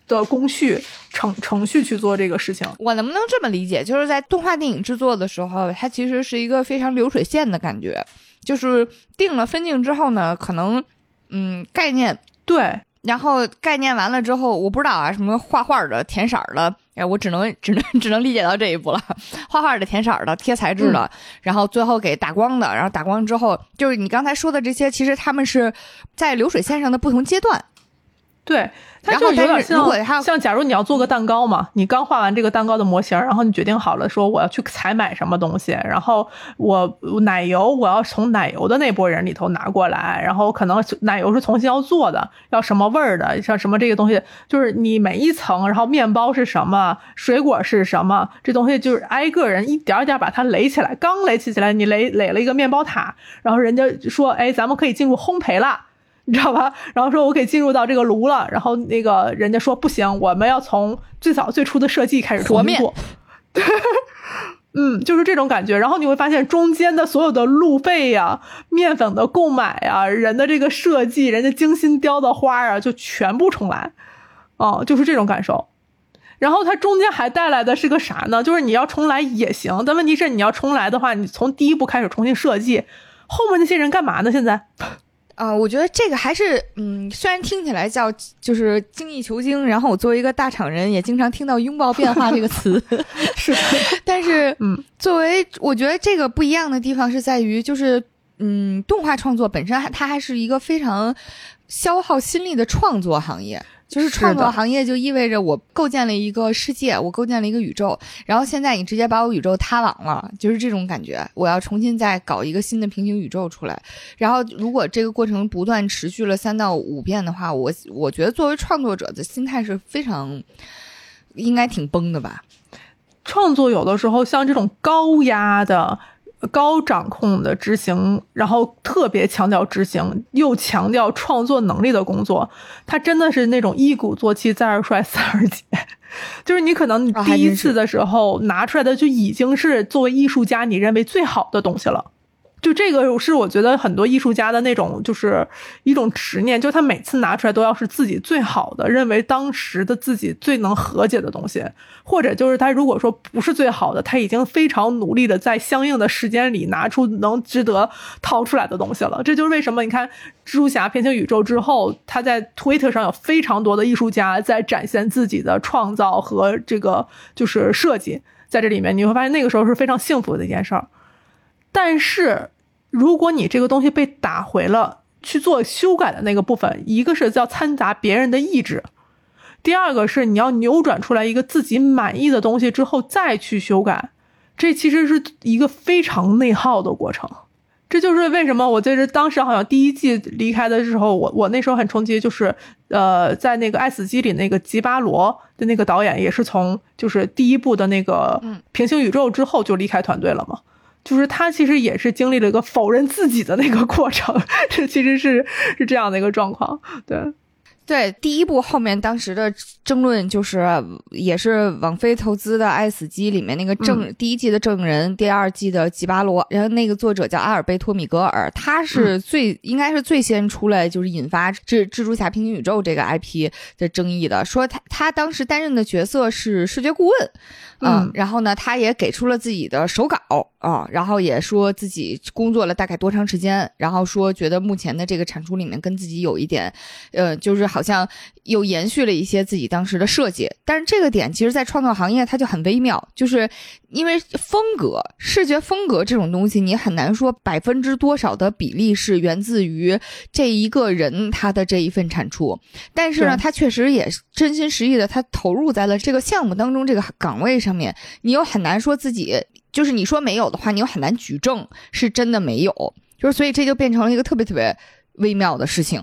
的工序程程序去做这个事情，我能不能这么理解？就是在动画电影制作的时候，它其实是一个非常流水线的感觉，就是定了分镜之后呢，可能嗯概念对，然后概念完了之后，我不知道啊，什么画画的、填色的，哎，我只能只能只能理解到这一步了。画画的、填色的、贴材质的，然后最后给打光的，然后打光之后，就是你刚才说的这些，其实他们是在流水线上的不同阶段。对，它就有点像像，假如你要做个蛋糕嘛，你刚画完这个蛋糕的模型，然后你决定好了说我要去采买什么东西，然后我奶油我要从奶油的那波人里头拿过来，然后可能奶油是重新要做的，要什么味儿的，像什么这个东西，就是你每一层，然后面包是什么，水果是什么，这东西就是挨个人一点点把它垒起来，刚垒起起来，你垒垒了一个面包塔，然后人家说，哎，咱们可以进入烘焙了。*laughs* 你知道吧？然后说我可以进入到这个炉了，然后那个人家说不行，我们要从最早最初的设计开始重新做。*laughs* 对，嗯，就是这种感觉。然后你会发现中间的所有的路费呀、面粉的购买呀、人的这个设计、人家精心雕的花啊，就全部重来。哦，就是这种感受。然后它中间还带来的是个啥呢？就是你要重来也行，但问题是你要重来的话，你从第一步开始重新设计，后面那些人干嘛呢？现在？啊，我觉得这个还是，嗯，虽然听起来叫就是精益求精，然后我作为一个大厂人，也经常听到拥抱变化这个词，*laughs* 是，*laughs* 但是，嗯，作为我觉得这个不一样的地方是在于，就是，嗯，动画创作本身还它还是一个非常消耗心力的创作行业。就是创作行业就意味着我构建了一个世界，我构建了一个宇宙，然后现在你直接把我宇宙塌网了，就是这种感觉。我要重新再搞一个新的平行宇宙出来，然后如果这个过程不断持续了三到五遍的话，我我觉得作为创作者的心态是非常应该挺崩的吧？创作有的时候像这种高压的。高掌控的执行，然后特别强调执行，又强调创作能力的工作，他真的是那种一鼓作气，再而衰，*laughs* 三而竭。就是你可能第一次的时候拿出来的就已经是作为艺术家你认为最好的东西了。就这个是我觉得很多艺术家的那种，就是一种执念，就他每次拿出来都要是自己最好的，认为当时的自己最能和解的东西，或者就是他如果说不是最好的，他已经非常努力的在相应的时间里拿出能值得掏出来的东西了。这就是为什么你看《蜘蛛侠：平行宇宙》之后，他在 Twitter 上有非常多的艺术家在展现自己的创造和这个就是设计，在这里面你会发现那个时候是非常幸福的一件事儿。但是，如果你这个东西被打回了去做修改的那个部分，一个是叫掺杂别人的意志，第二个是你要扭转出来一个自己满意的东西之后再去修改，这其实是一个非常内耗的过程。这就是为什么我记得当时好像第一季离开的时候，我我那时候很冲击，就是呃，在那个《爱死机》里那个吉巴罗的那个导演也是从就是第一部的那个平行宇宙之后就离开团队了嘛。就是他其实也是经历了一个否认自己的那个过程，*laughs* 这其实是是这样的一个状况，对。对第一部后面当时的争论就是，也是网飞投资的《爱死机》里面那个证第一季的证人，第二季的吉巴罗，然后那个作者叫阿尔贝托米格尔，他是最应该是最先出来就是引发《蜘蜘蛛侠：平行宇宙》这个 IP 的争议的，说他他当时担任的角色是视觉顾问，嗯，然后呢，他也给出了自己的手稿啊，然后也说自己工作了大概多长时间，然后说觉得目前的这个产出里面跟自己有一点，呃，就是好像又延续了一些自己当时的设计，但是这个点其实，在创作行业它就很微妙，就是因为风格、视觉风格这种东西，你很难说百分之多少的比例是源自于这一个人他的这一份产出，但是呢，他确实也真心实意的他投入在了这个项目当中这个岗位上面，你又很难说自己就是你说没有的话，你又很难举证是真的没有，就是所以这就变成了一个特别特别微妙的事情。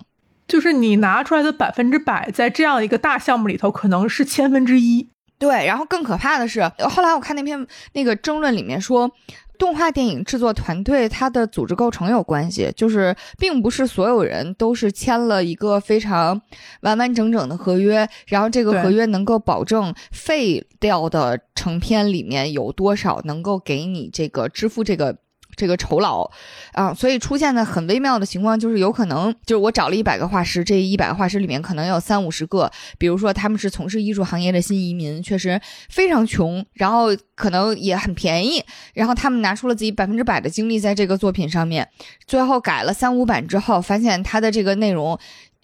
就是你拿出来的百分之百，在这样一个大项目里头，可能是千分之一。对，然后更可怕的是，后来我看那篇那个争论里面说，动画电影制作团队它的组织构成有关系，就是并不是所有人都是签了一个非常完完整整的合约，然后这个合约能够保证废掉的成片里面有多少能够给你这个支付这个。这个酬劳，啊，所以出现的很微妙的情况就是，有可能就是我找了一百个画师，这一百个画师里面可能有三五十个，比如说他们是从事艺术行业的新移民，确实非常穷，然后可能也很便宜，然后他们拿出了自己百分之百的精力在这个作品上面，最后改了三五版之后，发现他的这个内容。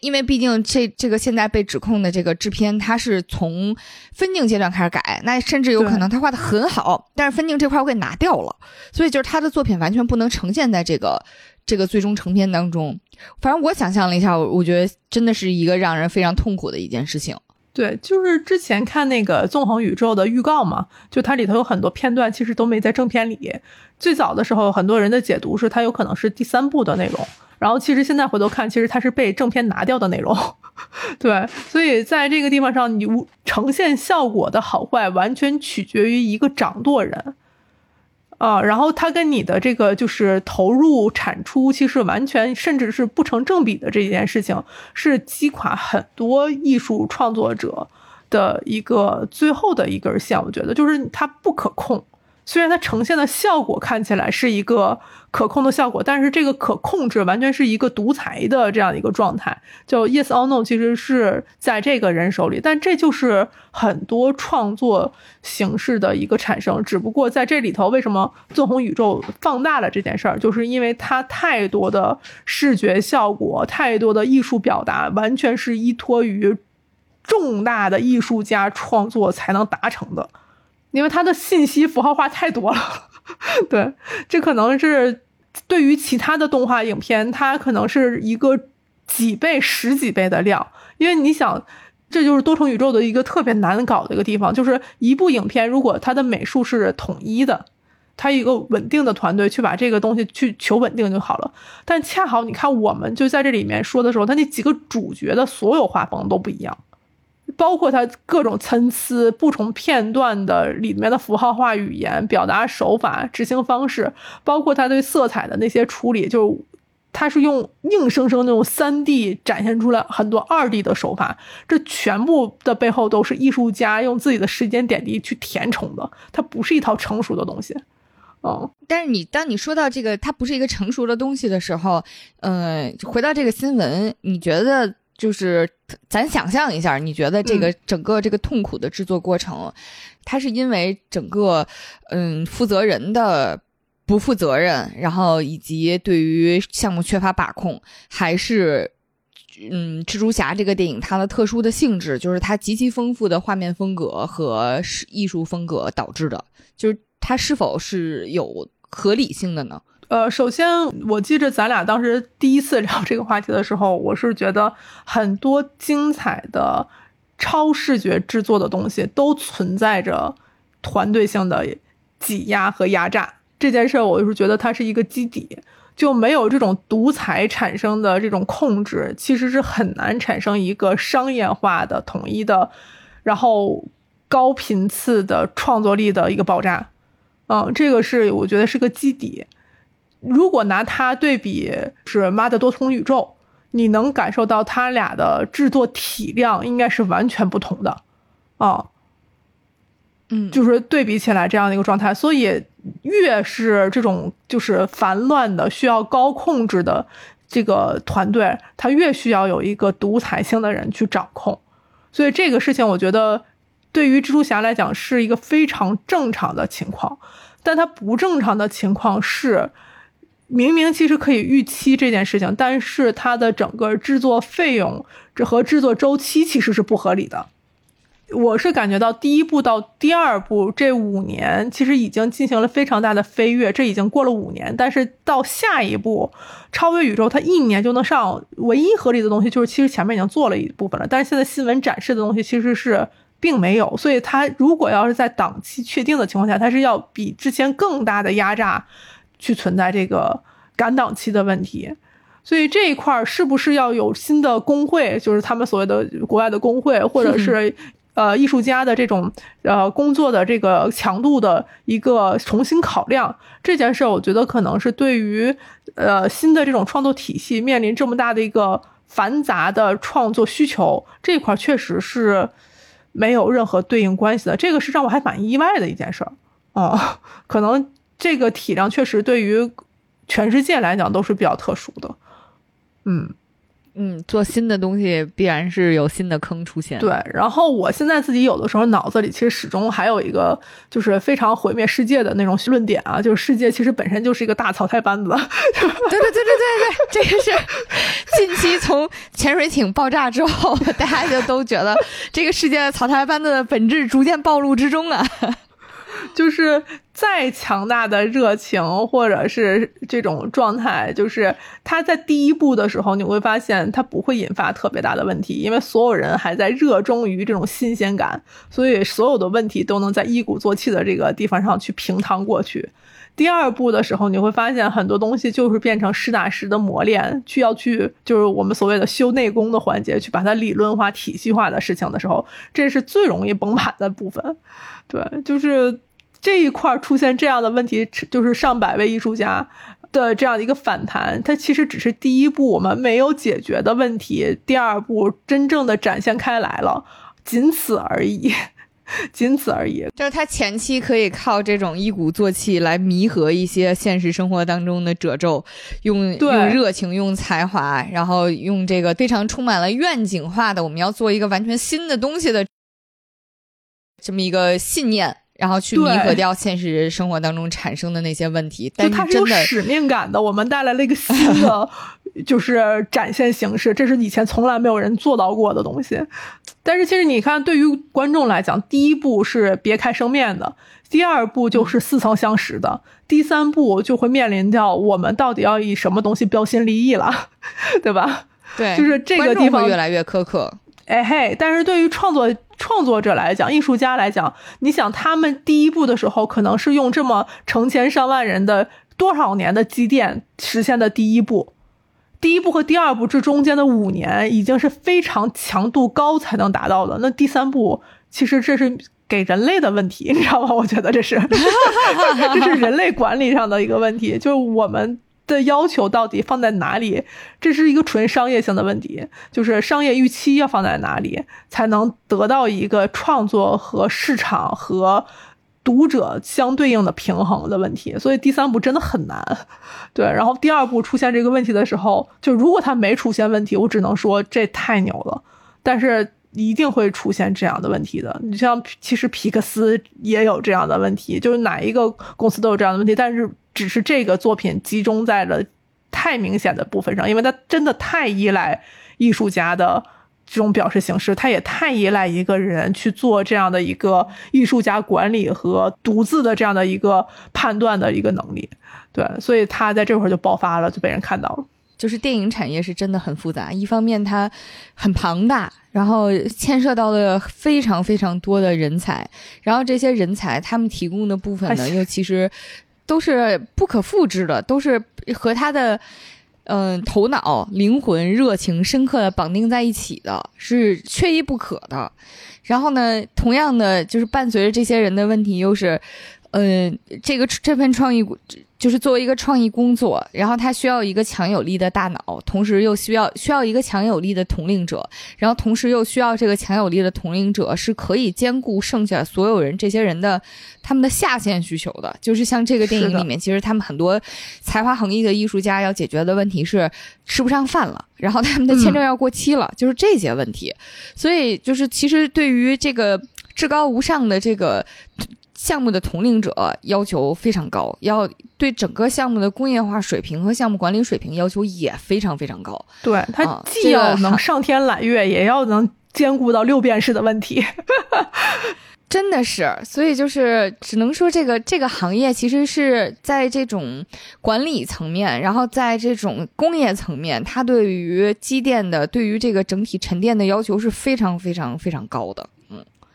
因为毕竟这这个现在被指控的这个制片，他是从分镜阶段开始改，那甚至有可能他画的很好，但是分镜这块我给拿掉了，所以就是他的作品完全不能呈现在这个这个最终成片当中。反正我想象了一下，我我觉得真的是一个让人非常痛苦的一件事情。对，就是之前看那个《纵横宇宙》的预告嘛，就它里头有很多片段其实都没在正片里。最早的时候，很多人的解读是它有可能是第三部的内容。然后其实现在回头看，其实它是被正片拿掉的内容，*laughs* 对，所以在这个地方上，你呈现效果的好坏完全取决于一个掌舵人，啊，然后他跟你的这个就是投入产出，其实完全甚至是不成正比的这件事情，是击垮很多艺术创作者的一个最后的一根线，我觉得就是它不可控。虽然它呈现的效果看起来是一个可控的效果，但是这个可控制完全是一个独裁的这样一个状态。就 yes or no，其实是在这个人手里，但这就是很多创作形式的一个产生。只不过在这里头，为什么纵横宇宙放大了这件事儿，就是因为它太多的视觉效果，太多的艺术表达，完全是依托于重大的艺术家创作才能达成的。因为它的信息符号化太多了，*laughs* 对，这可能是对于其他的动画影片，它可能是一个几倍、十几倍的量。因为你想，这就是多重宇宙的一个特别难搞的一个地方，就是一部影片如果它的美术是统一的，它一个稳定的团队去把这个东西去求稳定就好了。但恰好你看，我们就在这里面说的时候，它那几个主角的所有画风都不一样。包括它各种参差不同片段的里面的符号化语言、表达手法、执行方式，包括它对色彩的那些处理，就它是用硬生生那种三 D 展现出来很多二 D 的手法，这全部的背后都是艺术家用自己的时间点滴去填充的，它不是一套成熟的东西。哦，但是你当你说到这个它不是一个成熟的东西的时候，呃，回到这个新闻，你觉得就是咱想象一下，你觉得这个整个这个痛苦的制作过程，它是因为整个嗯负责人的不负责任，然后以及对于项目缺乏把控，还是嗯蜘蛛侠这个电影它的特殊的性质，就是它极其丰富的画面风格和艺术风格导致的，就是。它是否是有合理性的呢？呃，首先，我记着咱俩当时第一次聊这个话题的时候，我是觉得很多精彩的超视觉制作的东西都存在着团队性的挤压和压榨。这件事儿，我就是觉得它是一个基底，就没有这种独裁产生的这种控制，其实是很难产生一个商业化的统一的，然后高频次的创作力的一个爆炸。嗯，这个是我觉得是个基底。如果拿它对比是《妈的多重宇宙》，你能感受到它俩的制作体量应该是完全不同的，啊，嗯，就是对比起来这样的一个状态。所以越是这种就是烦乱的、需要高控制的这个团队，它越需要有一个独裁性的人去掌控。所以这个事情，我觉得。对于蜘蛛侠来讲是一个非常正常的情况，但它不正常的情况是，明明其实可以预期这件事情，但是它的整个制作费用这和制作周期其实是不合理的。我是感觉到第一部到第二部这五年其实已经进行了非常大的飞跃，这已经过了五年，但是到下一步超越宇宙，它一年就能上，唯一合理的东西就是其实前面已经做了一部分了，但是现在新闻展示的东西其实是。并没有，所以它如果要是在档期确定的情况下，它是要比之前更大的压榨去存在这个赶档期的问题。所以这一块是不是要有新的工会，就是他们所谓的国外的工会，或者是呃艺术家的这种呃工作的这个强度的一个重新考量？这件事儿我觉得可能是对于呃新的这种创作体系面临这么大的一个繁杂的创作需求，这块确实是。没有任何对应关系的，这个是让我还蛮意外的一件事儿，啊，*laughs* 可能这个体量确实对于全世界来讲都是比较特殊的，嗯。嗯，做新的东西必然是有新的坑出现。对，然后我现在自己有的时候脑子里其实始终还有一个就是非常毁灭世界的那种论点啊，就是世界其实本身就是一个大草台班子。对对对对对对，*laughs* 这个是近期从潜水艇爆炸之后，大家就都觉得这个世界的草台班子的本质逐渐暴露之中啊。就是再强大的热情，或者是这种状态，就是他在第一步的时候，你会发现他不会引发特别大的问题，因为所有人还在热衷于这种新鲜感，所以所有的问题都能在一鼓作气的这个地方上去平趟过去。第二步的时候，你会发现很多东西就是变成实打实的磨练，去要去就是我们所谓的修内功的环节，去把它理论化、体系化的事情的时候，这是最容易崩盘的部分。对，就是这一块出现这样的问题，就是上百位艺术家的这样的一个反弹，它其实只是第一步我们没有解决的问题，第二步真正的展现开来了，仅此而已。*laughs* 仅此而已，就是他前期可以靠这种一鼓作气来弥合一些现实生活当中的褶皱，用用热情、用才华，然后用这个非常充满了愿景化的，我们要做一个完全新的东西的这么一个信念，然后去弥合掉现实生活当中产生的那些问题。但是真的使命感的，我们带来了一个新的。*laughs* 就是展现形式，这是以前从来没有人做到过的东西。但是其实你看，对于观众来讲，第一步是别开生面的，第二步就是似曾相识的，第三步就会面临掉我们到底要以什么东西标新立异了，*laughs* 对吧？对，就是这个地方越来越苛刻。哎嘿，但是对于创作创作者来讲，艺术家来讲，你想他们第一步的时候，可能是用这么成千上万人的多少年的积淀实现的第一步。第一步和第二部这中间的五年已经是非常强度高才能达到的。那第三步其实这是给人类的问题，你知道吗？我觉得这是 *laughs* 这是人类管理上的一个问题，就是我们的要求到底放在哪里？这是一个纯商业性的问题，就是商业预期要放在哪里，才能得到一个创作和市场和。读者相对应的平衡的问题，所以第三部真的很难，对。然后第二部出现这个问题的时候，就如果它没出现问题，我只能说这太牛了。但是一定会出现这样的问题的。你像其实皮克斯也有这样的问题，就是哪一个公司都有这样的问题，但是只是这个作品集中在了太明显的部分上，因为它真的太依赖艺术家的。这种表示形式，它也太依赖一个人去做这样的一个艺术家管理和独自的这样的一个判断的一个能力，对，所以他在这会儿就爆发了，就被人看到了。就是电影产业是真的很复杂，一方面它很庞大，然后牵涉到了非常非常多的人才，然后这些人才他们提供的部分呢，又其实都是不可复制的，都是和他的。嗯，头脑、灵魂、热情深刻的绑定在一起的，是缺一不可的。然后呢，同样的，就是伴随着这些人的问题，又是，嗯，这个这份创意。就是作为一个创意工作，然后他需要一个强有力的大脑，同时又需要需要一个强有力的统领者，然后同时又需要这个强有力的统领者是可以兼顾剩下所有人这些人的他们的下限需求的。就是像这个电影里面，其实他们很多才华横溢的艺术家要解决的问题是吃不上饭了，然后他们的签证要过期了，就是这些问题。所以就是其实对于这个至高无上的这个。项目的统领者要求非常高，要对整个项目的工业化水平和项目管理水平要求也非常非常高。对他既要能上天揽月，也要能兼顾到六便士的问题。*laughs* 真的是，所以就是只能说，这个这个行业其实是在这种管理层面，然后在这种工业层面，它对于机电的、对于这个整体沉淀的要求是非常非常非常高的。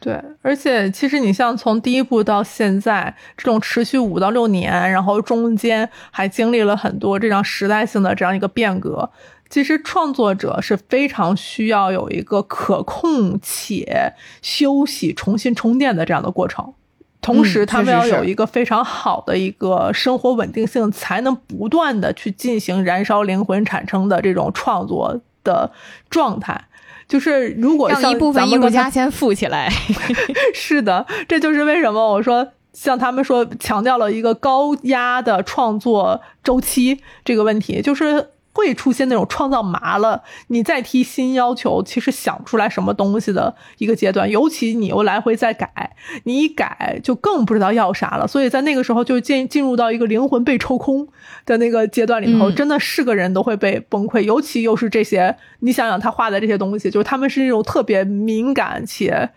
对，而且其实你像从第一部到现在这种持续五到六年，然后中间还经历了很多这样时代性的这样一个变革，其实创作者是非常需要有一个可控且休息、重新充电的这样的过程，同时他们要有一个非常好的一个生活稳定性，才能不断的去进行燃烧灵魂产生的这种创作的状态。就是如果让一部分艺术家先富起来，*laughs* 是的，这就是为什么我说像他们说强调了一个高压的创作周期这个问题，就是。会出现那种创造麻了，你再提新要求，其实想不出来什么东西的一个阶段。尤其你又来回在改，你一改就更不知道要啥了。所以在那个时候就进进入到一个灵魂被抽空的那个阶段里头，真的是个人都会被崩溃。尤其又是这些，你想想他画的这些东西，就是他们是那种特别敏感且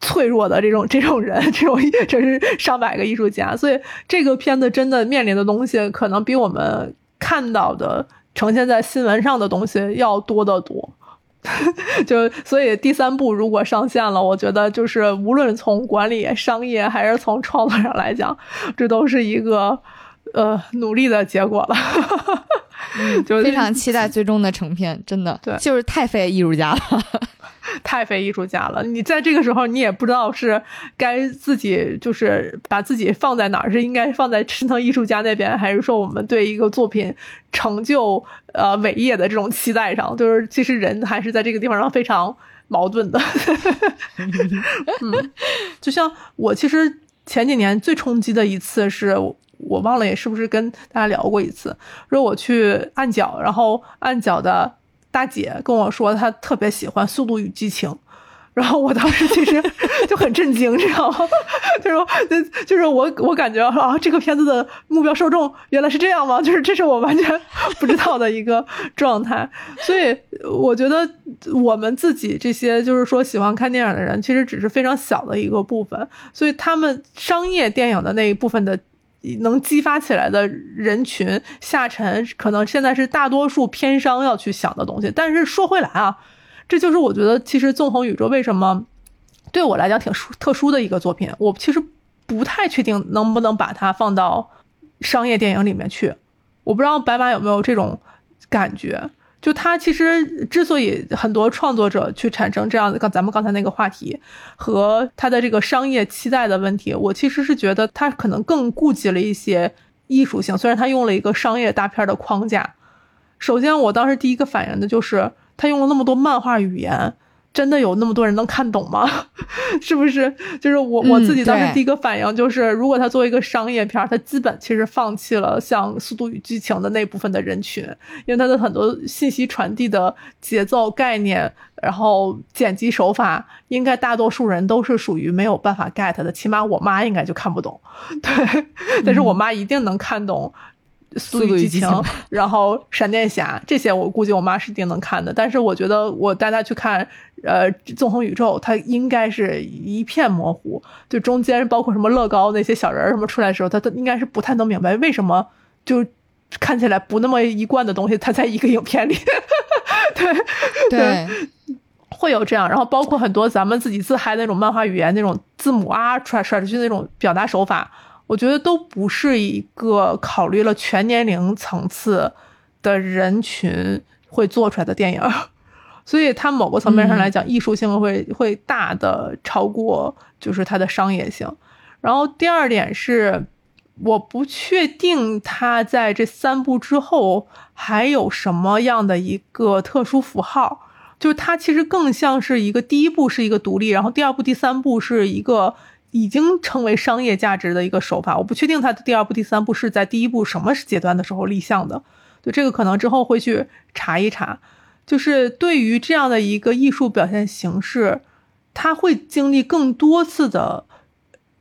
脆弱的这种这种人，这种这是上百个艺术家，所以这个片子真的面临的东西，可能比我们看到的。呈现在新闻上的东西要多得多，*laughs* 就所以第三部如果上线了，我觉得就是无论从管理、商业还是从创作上来讲，这都是一个呃努力的结果了。*laughs* 就非常期待最终的成片，真的，对，就是太费艺术家了。*laughs* 太非艺术家了！你在这个时候，你也不知道是该自己就是把自己放在哪儿，是应该放在深层艺术家那边，还是说我们对一个作品成就呃伟业的这种期待上？就是其实人还是在这个地方上非常矛盾的。*laughs* 嗯，就像我其实前几年最冲击的一次是我忘了也是不是跟大家聊过一次，说我去按脚，然后按脚的。大姐跟我说，她特别喜欢《速度与激情》，然后我当时其实就很震惊，知道吗？*laughs* 就说，就是我，我感觉啊，这个片子的目标受众原来是这样吗？*laughs* 就是这是我完全不知道的一个状态。所以我觉得我们自己这些就是说喜欢看电影的人，其实只是非常小的一个部分。所以他们商业电影的那一部分的。能激发起来的人群下沉，可能现在是大多数偏商要去想的东西。但是说回来啊，这就是我觉得其实《纵横宇宙》为什么对我来讲挺特殊的一个作品。我其实不太确定能不能把它放到商业电影里面去。我不知道白马有没有这种。感觉。就他其实之所以很多创作者去产生这样的，刚咱们刚才那个话题和他的这个商业期待的问题，我其实是觉得他可能更顾及了一些艺术性，虽然他用了一个商业大片的框架。首先，我当时第一个反应的就是他用了那么多漫画语言。真的有那么多人能看懂吗？*laughs* 是不是？就是我我自己当时第一个反应就是，如果它作为一个商业片，它基本其实放弃了像《速度与激情》的那部分的人群，因为它的很多信息传递的节奏概念，然后剪辑手法，应该大多数人都是属于没有办法 get 的，起码我妈应该就看不懂。对，但是我妈一定能看懂。速度与激情，然后闪电侠这些，我估计我妈是一定能看的。但是我觉得我带她去看，呃，纵横宇宙，她应该是一片模糊。就中间包括什么乐高那些小人什么出来的时候，她都应该是不太能明白为什么就看起来不那么一贯的东西，它在一个影片里。*laughs* 对对，会有这样。然后包括很多咱们自己自嗨那种漫画语言，那种字母啊甩甩出来去那种表达手法。我觉得都不是一个考虑了全年龄层次的人群会做出来的电影，所以它某个层面上来讲，艺术性会会大的超过就是它的商业性。然后第二点是，我不确定它在这三部之后还有什么样的一个特殊符号，就是它其实更像是一个第一部是一个独立，然后第二部、第三部是一个。已经成为商业价值的一个手法，我不确定它的第二部、第三部是在第一部什么阶段的时候立项的，对这个可能之后会去查一查。就是对于这样的一个艺术表现形式，它会经历更多次的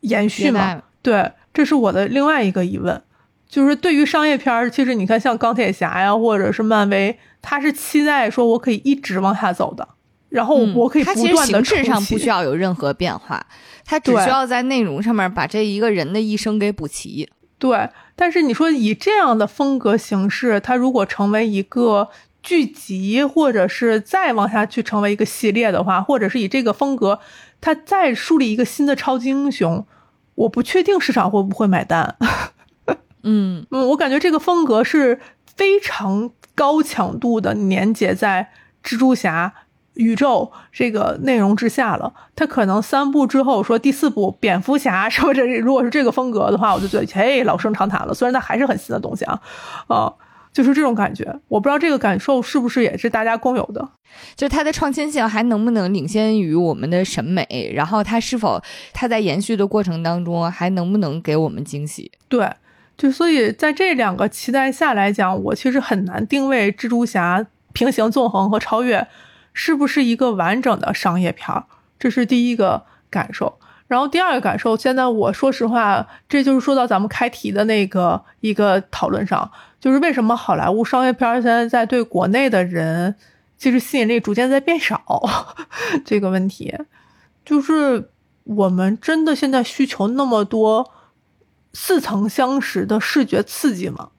延续吗？对，这是我的另外一个疑问。就是对于商业片儿，其实你看像钢铁侠呀，或者是漫威，它是期待说我可以一直往下走的。然后我可以不断的形式上不需要有任何变化，它只需要在内容上面把这一个人的一生给补齐。对，但是你说以这样的风格形式，它如果成为一个剧集，或者是再往下去成为一个系列的话，或者是以这个风格，它再树立一个新的超级英雄，我不确定市场会不会买单。*laughs* 嗯嗯，我感觉这个风格是非常高强度的粘结在蜘蛛侠。宇宙这个内容之下了，他可能三部之后说第四部蝙蝠侠什么这如果是这个风格的话，我就觉得嘿老生常谈了。虽然它还是很新的东西啊，啊，*laughs* 就是这种感觉。我不知道这个感受是不是也是大家共有的，就是它的创新性还能不能领先于我们的审美，然后它是否它在延续的过程当中还能不能给我们惊喜？对，就所以在这两个期待下来讲，我其实很难定位蜘蛛侠平行纵横和超越。是不是一个完整的商业片儿？这是第一个感受。然后第二个感受，现在我说实话，这就是说到咱们开题的那个一个讨论上，就是为什么好莱坞商业片现在在对国内的人其实吸引力逐渐在变少 *laughs* 这个问题，就是我们真的现在需求那么多似曾相识的视觉刺激吗？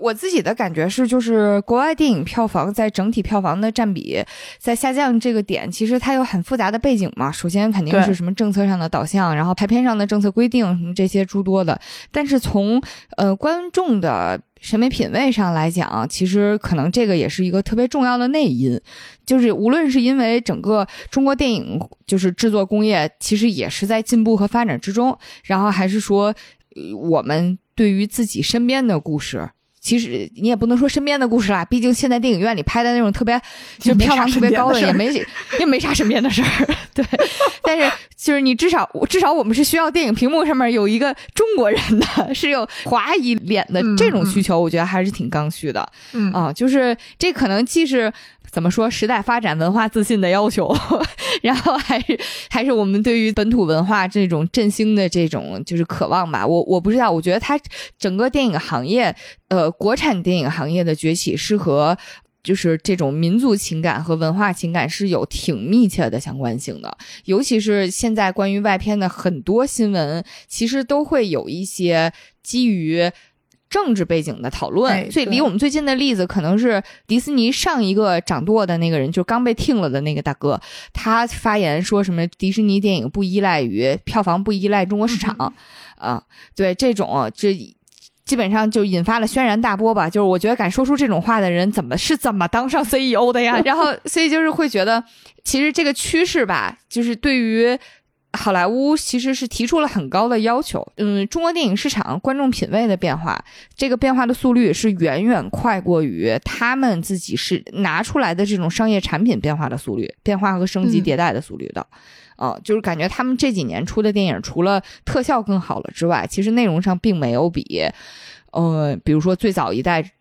我自己的感觉是，就是国外电影票房在整体票房的占比在下降这个点，其实它有很复杂的背景嘛。首先肯定是什么政策上的导向，然后排片上的政策规定什么这些诸多的。但是从呃观众的审美品味上来讲，其实可能这个也是一个特别重要的内因。就是无论是因为整个中国电影就是制作工业其实也是在进步和发展之中，然后还是说我们对于自己身边的故事。其实你也不能说身边的故事啦，毕竟现在电影院里拍的那种特别就票房特别高的也没也没啥身边的事儿，对。但是就是你至少至少我们是需要电影屏幕上面有一个中国人的，*laughs* 是有华裔脸的这种需求，我觉得还是挺刚需的。嗯啊，就是这可能既是。怎么说？时代发展、文化自信的要求，*laughs* 然后还是还是我们对于本土文化这种振兴的这种就是渴望吧。我我不知道，我觉得它整个电影行业，呃，国产电影行业的崛起是和就是这种民族情感和文化情感是有挺密切的相关性的。尤其是现在关于外片的很多新闻，其实都会有一些基于。政治背景的讨论，最离我们最近的例子可能是迪士尼上一个掌舵的那个人，就刚被听了的那个大哥，他发言说什么迪士尼电影不依赖于票房，不依赖中国市场，啊，对这种这基本上就引发了轩然大波吧。就是我觉得敢说出这种话的人，怎么是怎么当上 CEO 的呀？*laughs* 然后，所以就是会觉得，其实这个趋势吧，就是对于。好莱坞其实是提出了很高的要求，嗯，中国电影市场观众品味的变化，这个变化的速率是远远快过于他们自己是拿出来的这种商业产品变化的速率，变化和升级迭代的速率的，呃，就是感觉他们这几年出的电影，除了特效更好了之外，其实内容上并没有比，呃，比如说最早一代。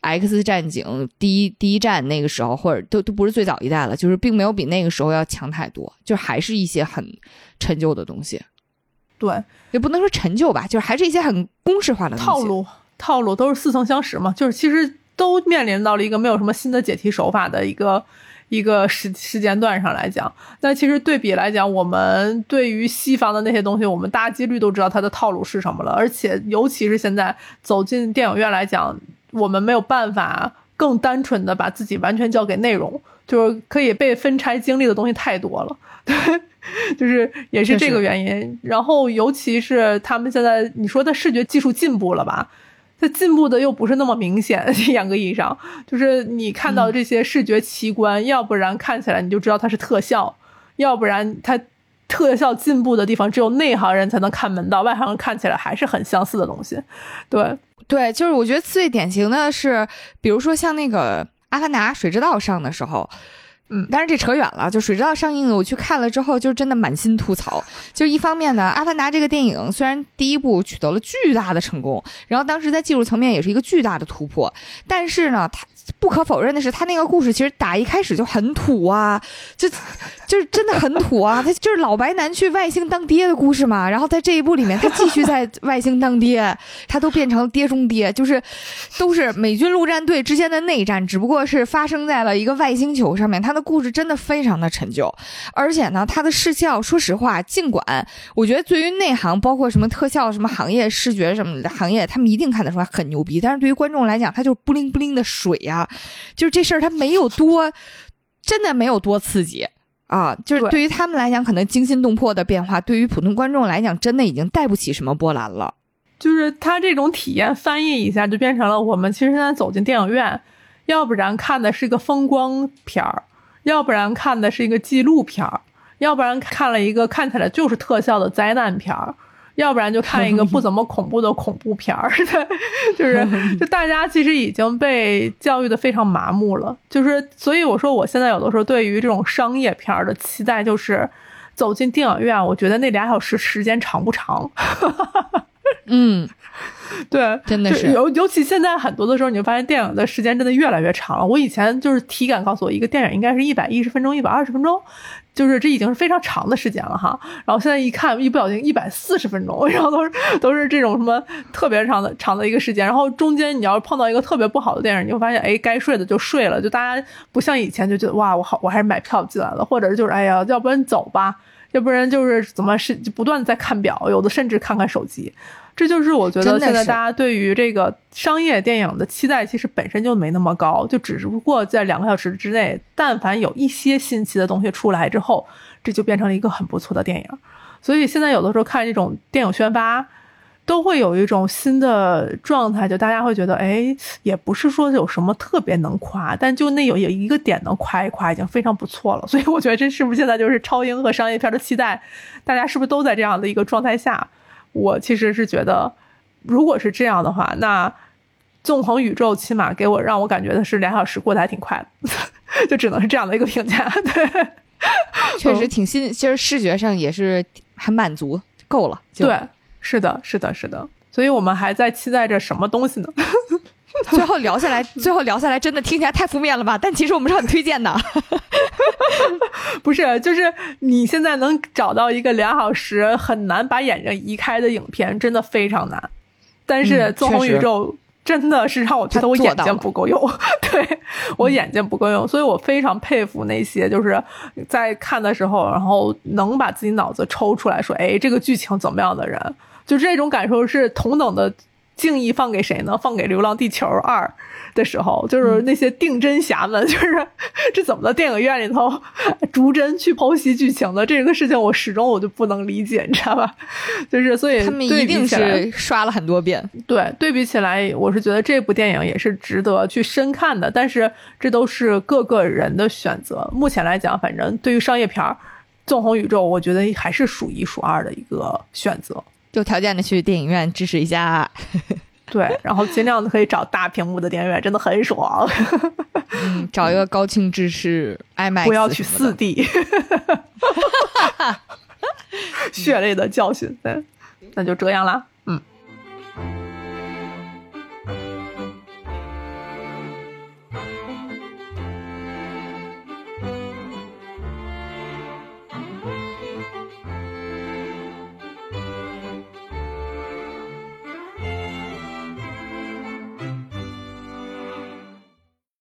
X 战警第一第一站那个时候，或者都都不是最早一代了，就是并没有比那个时候要强太多，就还是一些很陈旧的东西。对，也不能说陈旧吧，就是还是一些很公式化的套路，套路都是似曾相识嘛。就是其实都面临到了一个没有什么新的解题手法的一个一个时时间段上来讲。那其实对比来讲，我们对于西方的那些东西，我们大几率都知道它的套路是什么了。而且尤其是现在走进电影院来讲。我们没有办法更单纯的把自己完全交给内容，就是可以被分拆经历的东西太多了，对，*laughs* 就是也是这个原因。然后尤其是他们现在你说的视觉技术进步了吧，它进步的又不是那么明显，*laughs* 严格意义上，就是你看到这些视觉奇观，要不然看起来你就知道它是特效，要不然它特效进步的地方只有内行人才能看门道，外行人看起来还是很相似的东西，对。对，就是我觉得最典型的是，比如说像那个《阿凡达：水之道》上的时候，嗯，但是这扯远了。就《水之道》上映我去看了之后，就真的满心吐槽。就一方面呢，《阿凡达》这个电影虽然第一部取得了巨大的成功，然后当时在技术层面也是一个巨大的突破，但是呢，它。不可否认的是，他那个故事其实打一开始就很土啊，就就是真的很土啊。他就是老白男去外星当爹的故事嘛。然后在这一部里面，他继续在外星当爹，他都变成爹中爹，就是都是美军陆战队之间的内战，只不过是发生在了一个外星球上面。他的故事真的非常的陈旧，而且呢，他的视效，说实话，尽管我觉得对于内行，包括什么特效、什么行业、视觉什么的行业，他们一定看得出来很牛逼。但是对于观众来讲，他就是不灵不灵的水呀。啊，就是这事儿，它没有多，真的没有多刺激啊！就是对于他们来讲，可能惊心动魄的变化，对于普通观众来讲，真的已经带不起什么波澜了。就是他这种体验，翻译一下就变成了我们其实现在走进电影院，要不然看的是一个风光片儿，要不然看的是一个纪录片儿，要不然看了一个看起来就是特效的灾难片儿。要不然就看一个不怎么恐怖的恐怖片儿，对，就是 *laughs* 就大家其实已经被教育的非常麻木了，就是所以我说我现在有的时候对于这种商业片儿的期待就是走进电影院，我觉得那俩小时时间长不长？*laughs* 嗯，对，真的是。尤尤其现在很多的时候，你就发现电影的时间真的越来越长了。我以前就是体感告诉我，一个电影应该是一百一十分钟、一百二十分钟。就是这已经是非常长的时间了哈，然后现在一看一不小心一百四十分钟，然后都是都是这种什么特别长的长的一个时间，然后中间你要是碰到一个特别不好的电影，你会发现哎该睡的就睡了，就大家不像以前就觉得哇我好我还是买票进来了，或者就是哎呀要不然走吧，要不然就是怎么是不断的在看表，有的甚至看看手机。这就是我觉得现在大家对于这个商业电影的期待，其实本身就没那么高，就只不过在两个小时之内，但凡有一些新奇的东西出来之后，这就变成了一个很不错的电影。所以现在有的时候看这种电影宣发，都会有一种新的状态，就大家会觉得，哎，也不是说有什么特别能夸，但就那有有一个点能夸一夸，已经非常不错了。*laughs* 所以我觉得这是不是现在就是超英和商业片的期待，大家是不是都在这样的一个状态下？我其实是觉得，如果是这样的话，那纵横宇宙起码给我让我感觉的是两小时过得还挺快的，*laughs* 就只能是这样的一个评价。对，确实挺新，其实视觉上也是很满足，够了。对，是的，是的，是的。所以我们还在期待着什么东西呢？*laughs* *laughs* 最后聊下来，*laughs* 最后聊下来，真的听起来太负面了吧？但其实我们是很推荐的。不是，就是你现在能找到一个两小时很难把眼睛移开的影片，真的非常难。但是《纵横宇宙》真的是让我觉得我眼睛不够用，对我眼睛不够用，所以我非常佩服那些就是在看的时候，然后能把自己脑子抽出来说，哎，这个剧情怎么样的人，就这种感受是同等的。敬意放给谁呢？放给《流浪地球二》的时候，就是那些定真侠们，*laughs* 就是这怎么在电影院里头逐帧去剖析剧情的这个事情，我始终我就不能理解，你知道吧？就是所以他们一定是刷了很多遍。对，对比起来，我是觉得这部电影也是值得去深看的。但是这都是各个人的选择。目前来讲，反正对于商业片儿，《纵横宇宙》，我觉得还是数一数二的一个选择。有条件的去电影院支持一下，*laughs* 对，然后尽量的可以找大屏幕的电影院，真的很爽。嗯，找一个高清支持 IMAX，不要去四 D。*laughs* 血泪的教训，对，那就这样啦。